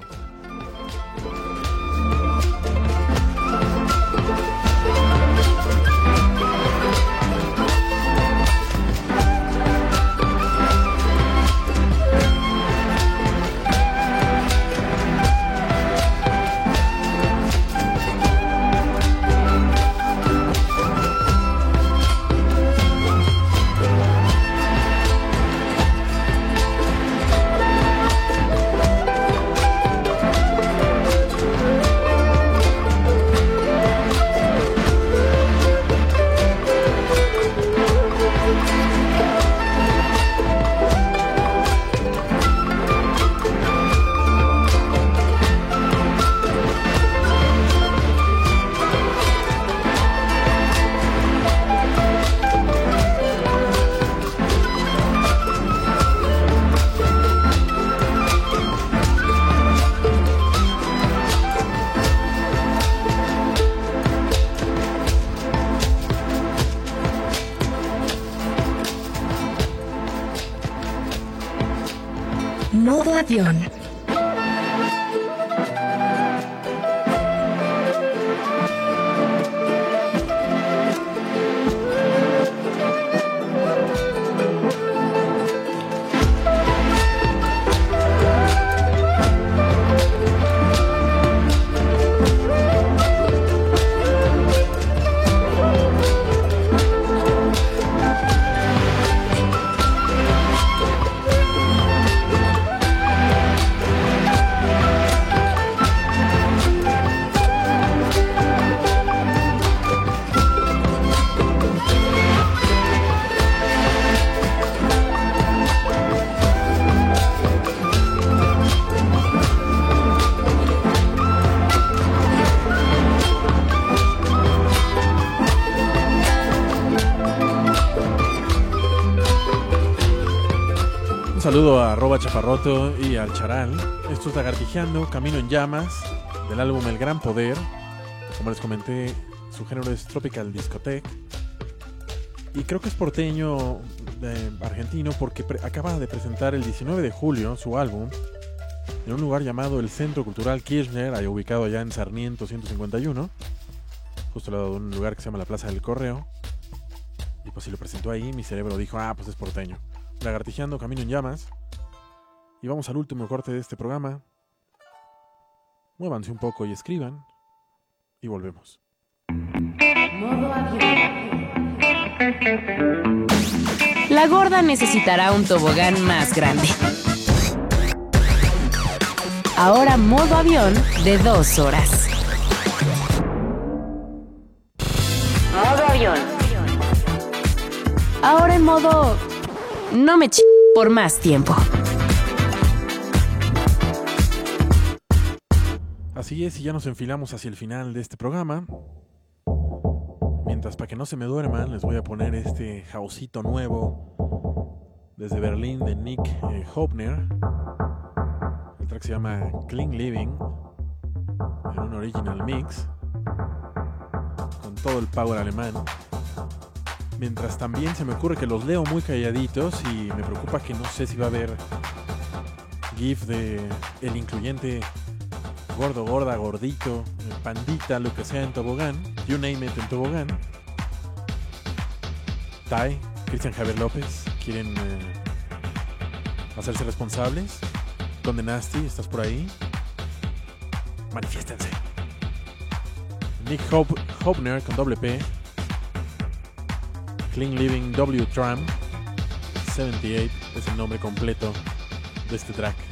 G: Saludo a arroba chaparroto y al charal. Esto es Lagartijeando, Camino en Llamas, del álbum El Gran Poder. Como les comenté, su género es Tropical Discotech. Y creo que es porteño eh, argentino porque acaba de presentar el 19 de julio su álbum en un lugar llamado el Centro Cultural Kirchner, ahí ubicado allá en Sarmiento 151, justo al lado de un lugar que se llama la Plaza del Correo. Y pues si lo presentó ahí, mi cerebro dijo, ah, pues es porteño. Lagartijeando, Camino en Llamas. Y vamos al último corte de este programa. Muévanse un poco y escriban. Y volvemos.
A: Modo avión. La gorda necesitará un tobogán más grande. Ahora modo avión de dos horas. Modo avión. Ahora en modo... No me ch... por más tiempo.
B: Así es, y ya nos enfilamos hacia el final de este programa. Mientras, para que no se me duerman, les voy a poner este jausito nuevo desde Berlín de Nick eh, Hopner. El track se llama Clean Living, en un original mix, con todo el power alemán. Mientras también se me ocurre que los leo muy calladitos y me preocupa que no sé si va a haber GIF de el incluyente gordo, gorda, gordito, pandita, lo que sea en tobogán, you name it en tobogán. Tai, Cristian Javier López, quieren eh, hacerse responsables. Conde Nasty, ¿estás por ahí? Manifiéstense. Nick Hop Hopner con doble P.
L: Clean Living W Tram 78 es el nombre completo de este track.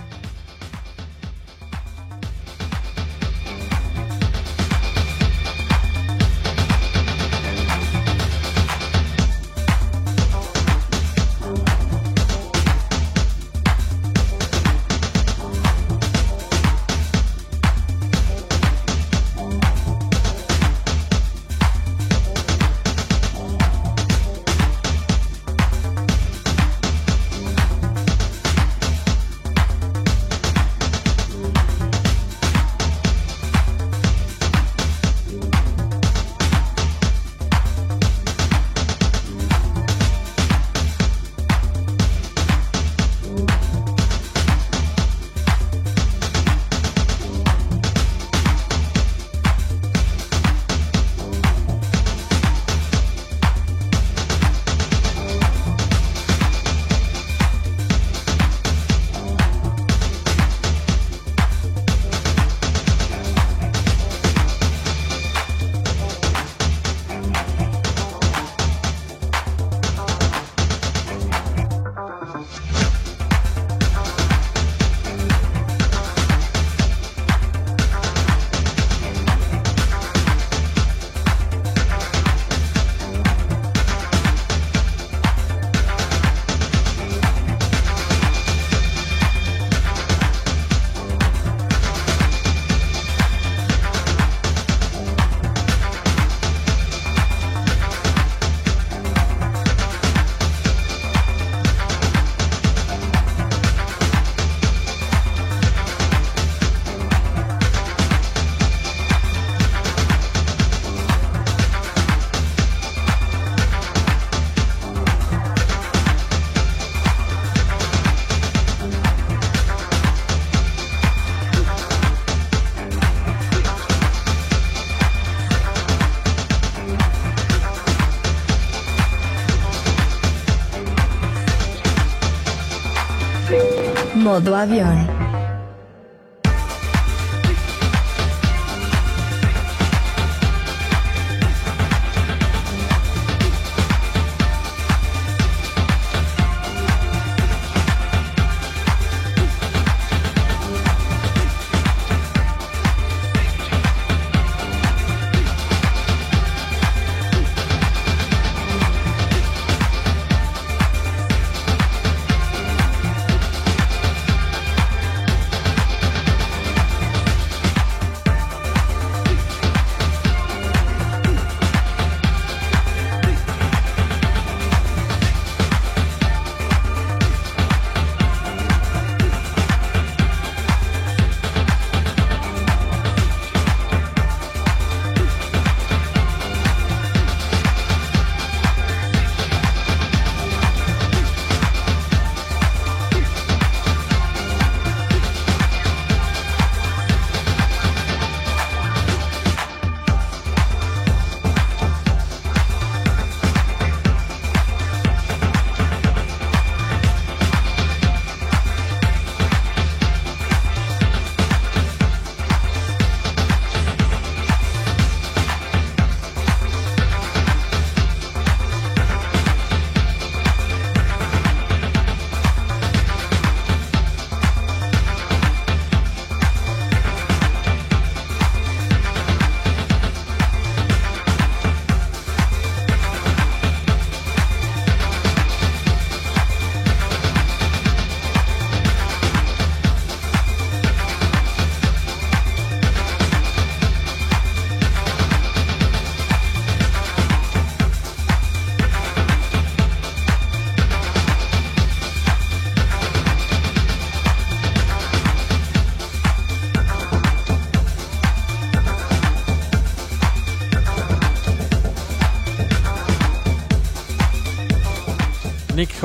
B: Modo avión.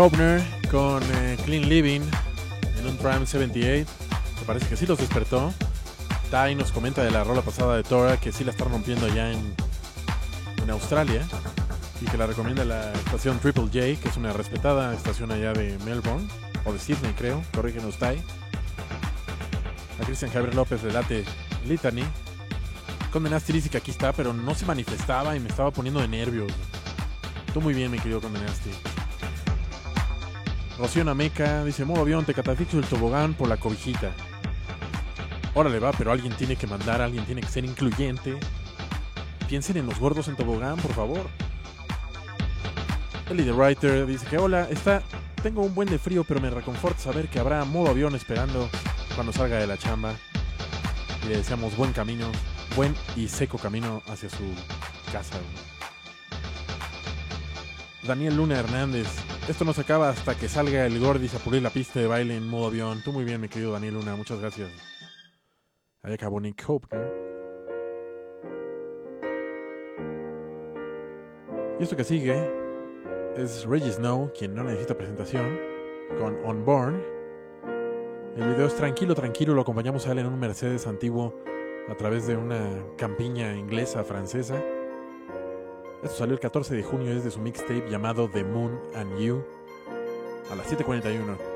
B: Nick Hobner con eh, Clean Living en un Prime 78. Me parece que sí los despertó. Tai nos comenta de la rola pasada de Tora que sí la está rompiendo allá en, en Australia y que la recomienda la estación Triple J, que es una respetada estación allá de Melbourne o de Sydney, creo. Corrígenos, Tai. A Cristian Javier López de Late Litany. Con Menastris que aquí está, pero no se manifestaba y me estaba poniendo de nervios. Tú muy bien, mi querido Condenasti. Rocío Nameca dice, modo avión, te catafixo el tobogán por la cobijita. Órale va, pero alguien tiene que mandar, alguien tiene que ser incluyente. Piensen en los gordos en tobogán, por favor. Eli the Writer dice que hola, está, tengo un buen de frío, pero me reconforta saber que habrá modo avión esperando cuando salga de la chamba. Y le deseamos buen camino, buen y seco camino hacia su casa. Daniel Luna Hernández, esto no se acaba hasta que salga el Gordis a pulir la pista de baile en modo avión. Tú muy bien, mi querido Daniel Luna, muchas gracias. Ahí acabó Nick Hope. Y esto que sigue es Reggie Snow, quien no necesita presentación, con On Born. El video es tranquilo, tranquilo, lo acompañamos a él en un Mercedes antiguo a través de una campiña inglesa, francesa. Esto salió el 14 de junio, es de su mixtape llamado The Moon and You, a las 7.41.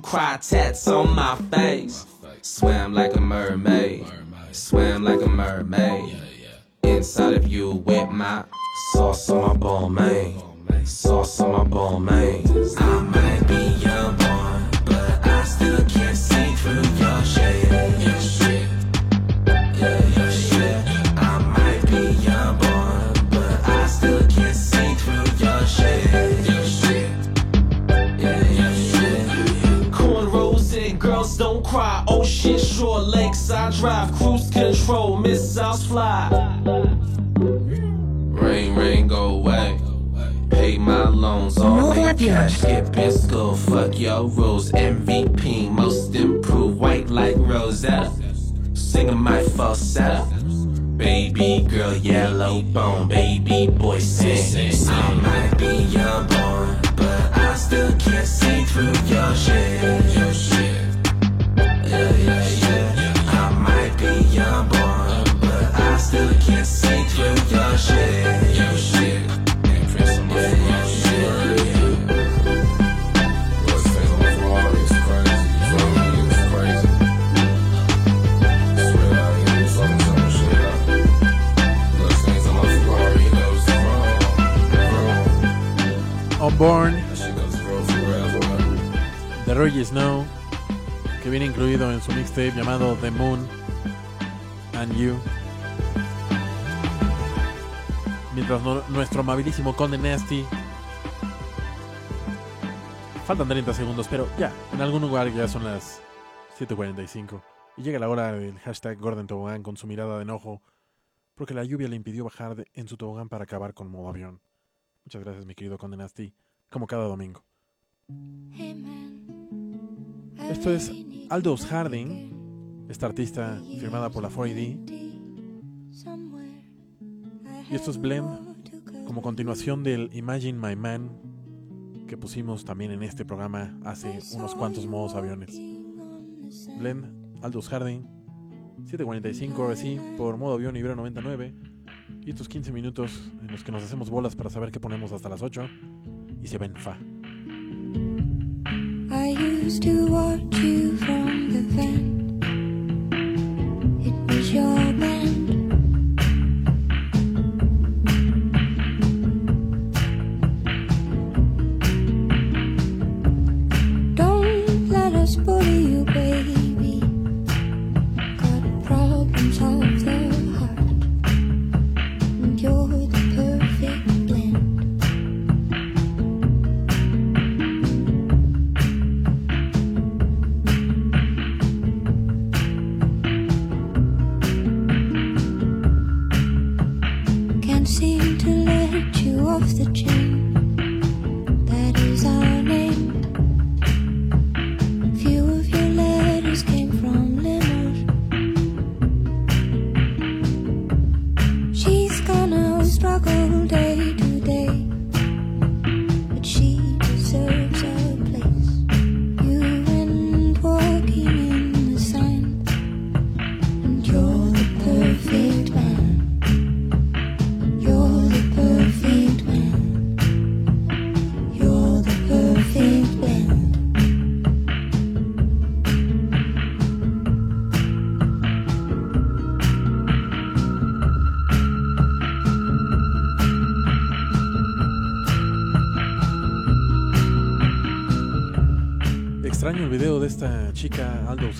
N: cry, tats on my face. Swam like a mermaid, swam like a mermaid. Inside of you with my sauce on my ball, man. Sauce on my ball, man. I might be I drive. Cruise control, missiles fly. Rain, rain, go away. Pay my loans all in cash. Skipping school, fuck your rules. MVP, most improved, white like Rosetta. Singing my falsetto. Baby girl, yellow bone, baby boy, sing. I might be unborn, but I still can't see through your shit. Your shit. But I still can't see through your shit. Your shit. Yeah, your shit.
B: On Born de Roger Snow, que viene incluido en su mixtape llamado The Moon and You. Mientras nuestro amabilísimo Conde Nasty. Faltan 30 segundos, pero ya, en algún lugar ya son las 7:45. Y llega la hora del hashtag Gordon Tobogán con su mirada de enojo, porque la lluvia le impidió bajar de- en su tobogán para acabar con modo avión. Muchas gracias, mi querido Conde Nasty, como cada domingo. Esto es Aldous Harding, esta artista firmada por la 4AD. Y esto es Blend, como continuación del Imagine My Man que pusimos también en este programa hace unos cuantos modos aviones. Blend, Aldous Harding, 7.45 ahora sí, por modo avión Ibero 99. Y estos 15 minutos en los que nos hacemos bolas para saber qué ponemos hasta las 8. y se va en fa.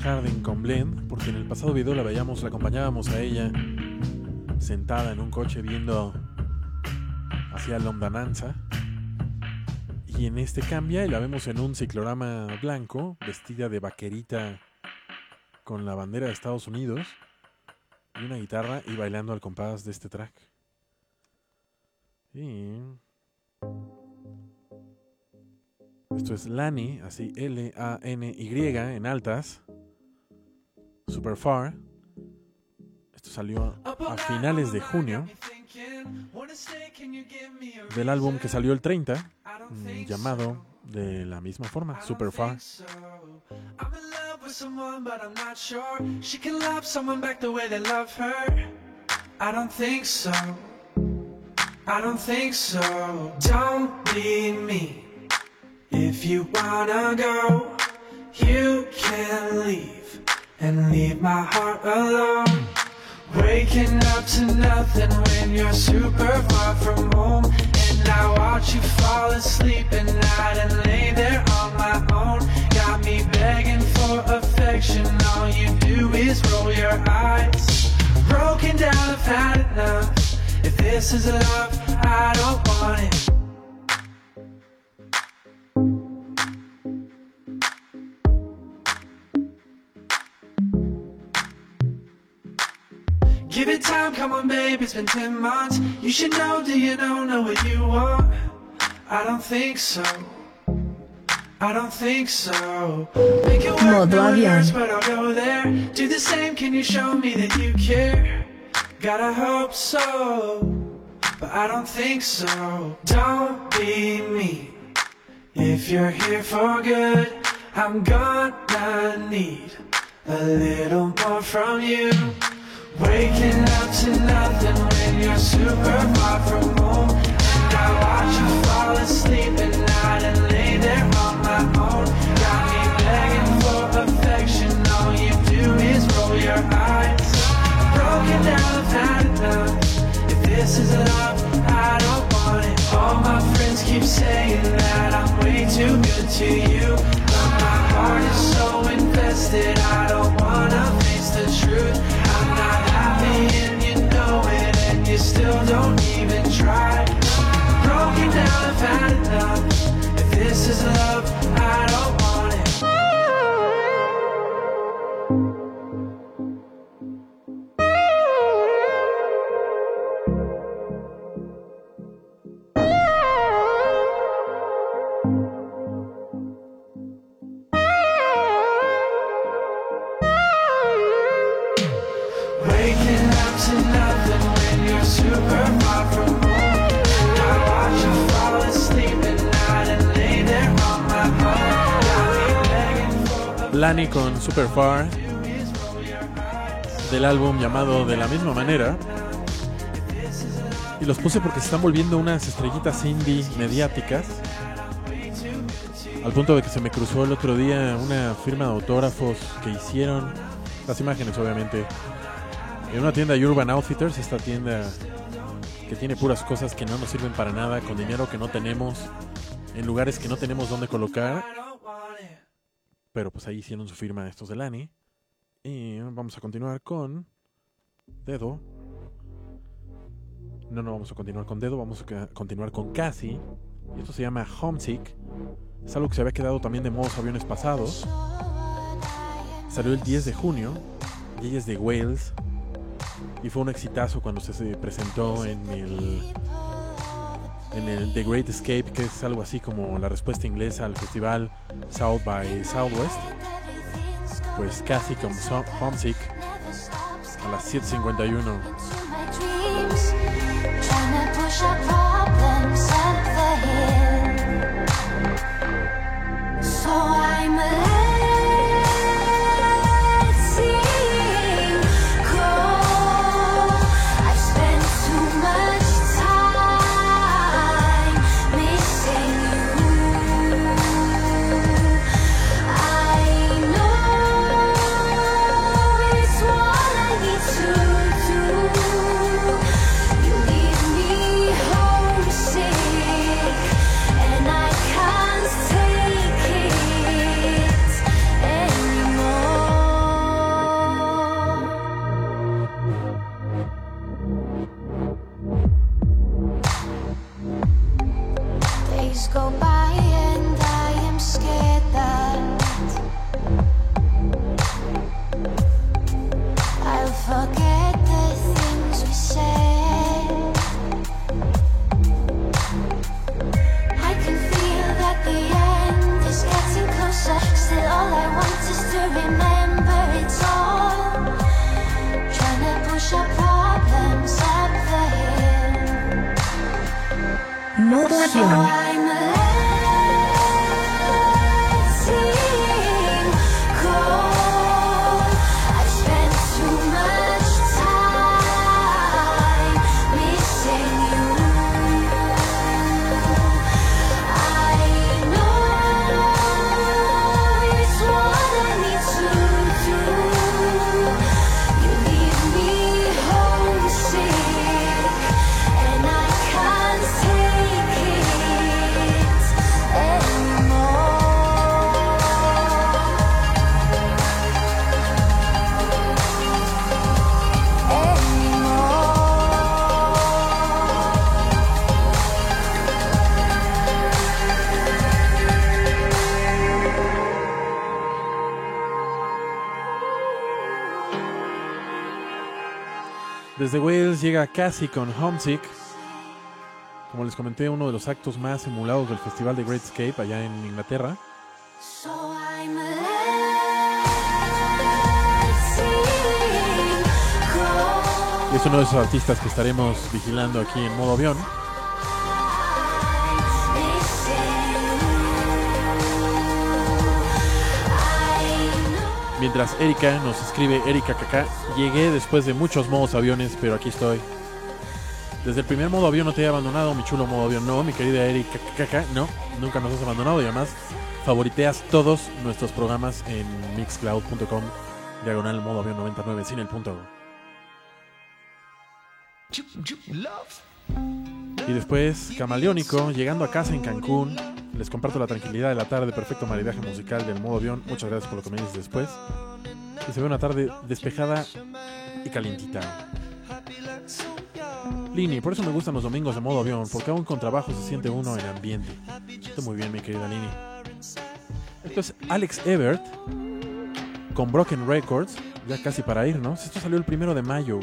B: Harding con Blend, porque en el pasado video la veíamos, la acompañábamos a ella sentada en un coche viendo hacia Londananza. Y en este cambia y la vemos en un ciclorama blanco, vestida de vaquerita con la bandera de Estados Unidos y una guitarra y bailando al compás de este track. Esto es Lani, así L-A-N-Y en altas. Super Far. Esto salió a finales de junio. Del álbum que salió el 30, mm, llamado de la misma forma, Super Far.
O: I don't think. If you wanna go, you can leave and leave my heart alone. Waking up to nothing when you're super far from home. And I watch you fall asleep at night and lay there on my own. Got me begging for affection. All you do is roll your eyes. Broken down, I've had enough. If this is love, I don't want it. Give it time, come on, babe, it's been 10 months. You should know, do you know, know what you want? I don't think so. I don't think so. Make it work,
D: Modo
O: no hurts, but I'll go there. Do the same, can you show me that you care? Gotta hope so, but I don't think so. Don't be me. If you're here for good, I'm gonna need a little more from you. Waking up to nothing when you're super far from home. And I watch you fall asleep at night and lay there on my own. Got me begging for affection. All you do is roll your eyes. Broken down, I've had enough. If this is love, I don't want it. All my friends keep saying that I'm way too good to you. But my heart is so invested, I don't wanna face the truth. You still don't even try. Broken down, I've had enough. If this is love, I don't
B: Lani con Super Far del álbum llamado de la misma manera. Y los puse porque se están volviendo unas estrellitas indie mediáticas.
J: Al punto de que se me cruzó el otro día una firma de autógrafos que hicieron, las imágenes obviamente, en una tienda Urban Outfitters, esta tienda que tiene puras cosas que no nos sirven para nada, con dinero que no tenemos, en lugares que no tenemos dónde colocar. Pero pues ahí hicieron su firma estos de Lani. Y vamos a continuar con Dedo. No, no vamos a continuar con Dedo, vamos a continuar con Cassie. Y esto se llama Homesick. Es algo que se había quedado también de modos aviones pasados. Salió el 10 de junio y ella es de Wales. Y fue un exitazo cuando se presentó en el, en el The Great Escape, que es algo así como la respuesta inglesa al festival South by Southwest. Pues casi como Homesick a las 7.51. Llega casi con Homesick. Como les comenté, uno de los actos más emulados del Festival de Great Escape allá en Inglaterra. Y es uno de esos artistas que estaremos vigilando aquí en modo avión. Mientras Erika nos escribe, Erika Kaká, llegué después de muchos modos aviones, pero aquí estoy. Desde el primer modo avión no te he abandonado, mi chulo modo avión, no, mi querida Erika Kaká, no, nunca nos has abandonado y además favoriteas todos nuestros programas en mixcloud.com, diagonal modo avión 99, sin el punto. Y después, Camaleónico, llegando a casa en Cancún, les comparto la tranquilidad de la tarde, perfecto maridaje musical del modo avión. Muchas gracias por lo que me dices después. Y se ve una tarde despejada y calientita. Lini, por eso me gustan los domingos de modo avión, porque aún con trabajo se siente uno en ambiente. Está muy bien, mi querida Lini. Esto es Alex Ebert con Broken Records, ya casi para irnos. Esto salió el primero de mayo.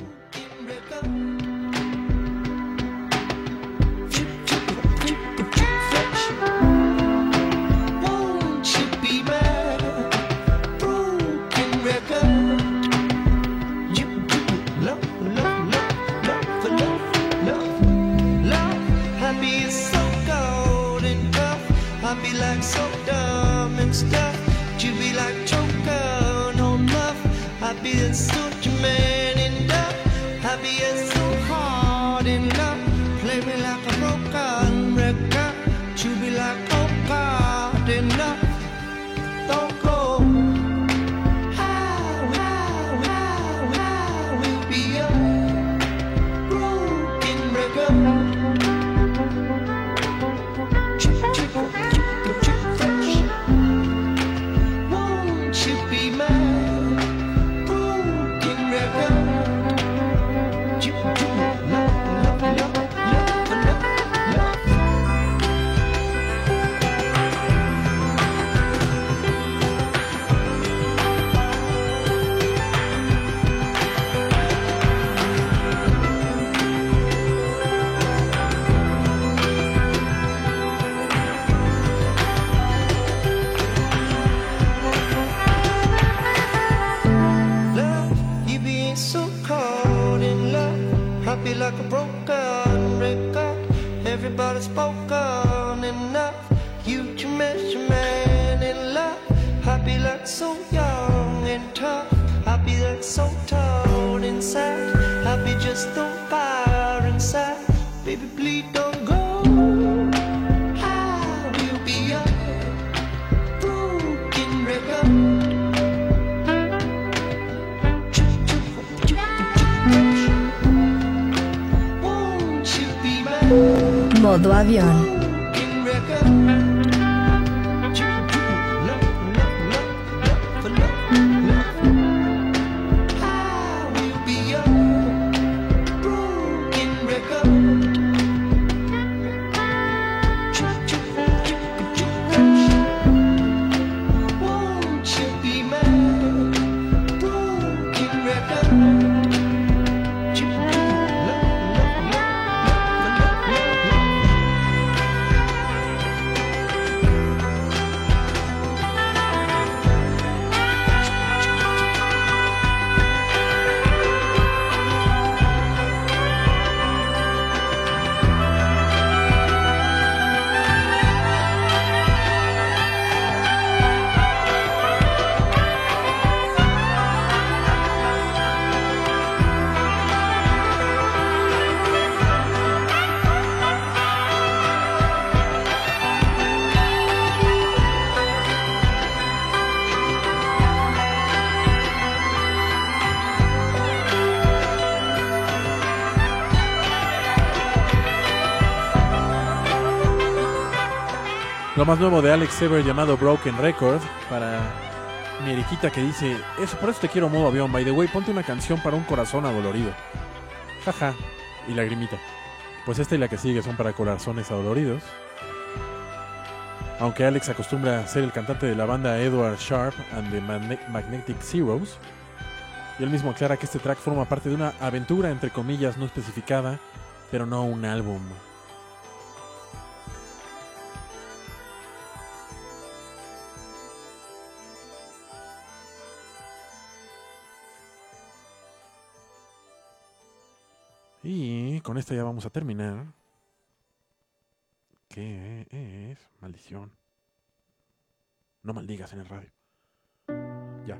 B: Más nuevo de Alex Ever llamado Broken Record para mi eriquita que dice, eso por eso te quiero modo avión, by the way, ponte una canción para un corazón adolorido. Jaja, y lagrimita. Pues esta y la que sigue son para corazones adoloridos. Aunque Alex acostumbra a ser el cantante de la banda Edward Sharp and the Magne- Magnetic Zeros, y él mismo aclara que este track forma parte de una aventura entre comillas no especificada, pero no un álbum. Con esta ya vamos a terminar. ¿Qué es? Maldición. No maldigas en el radio. Ya.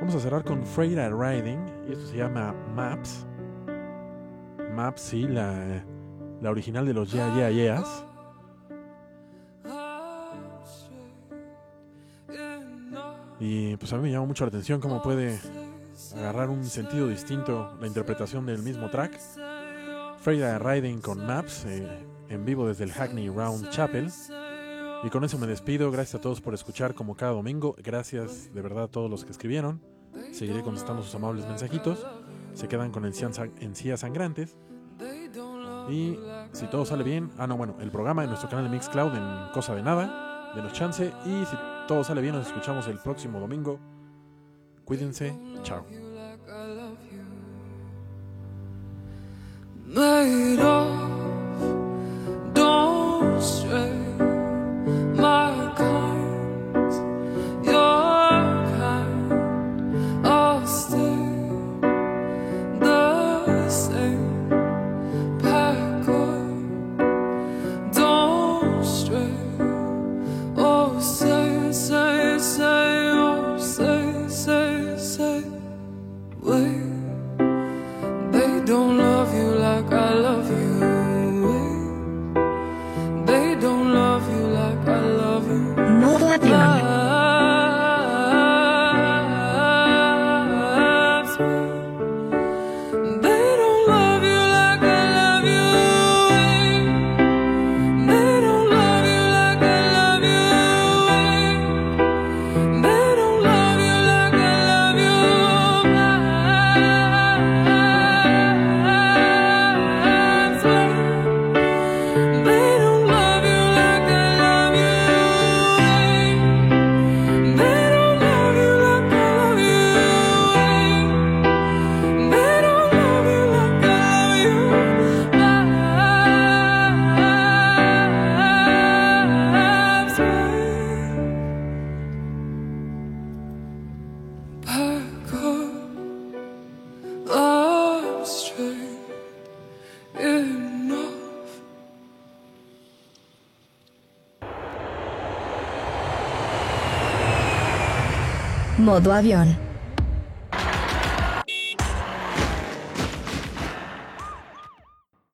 B: Vamos a cerrar con Freira Riding. Y esto se llama Maps. Maps, sí, la, la original de los Yeah Yeah Yeahs. Y pues a mí me llama mucho la atención cómo puede agarrar un sentido distinto la interpretación del mismo track. Freya Riding con Maps eh, en vivo desde el Hackney Round Chapel. Y con eso me despido. Gracias a todos por escuchar como cada domingo. Gracias de verdad a todos los que escribieron. Seguiré contestando sus amables mensajitos. Se quedan con encías sangrantes. Y si todo sale bien, ah no, bueno, el programa en nuestro canal de Mixcloud en Cosa de Nada, de los chance. Y si todo sale bien, nos escuchamos el próximo domingo. Cuídense, chao.
P: Made of.
L: Modo avión.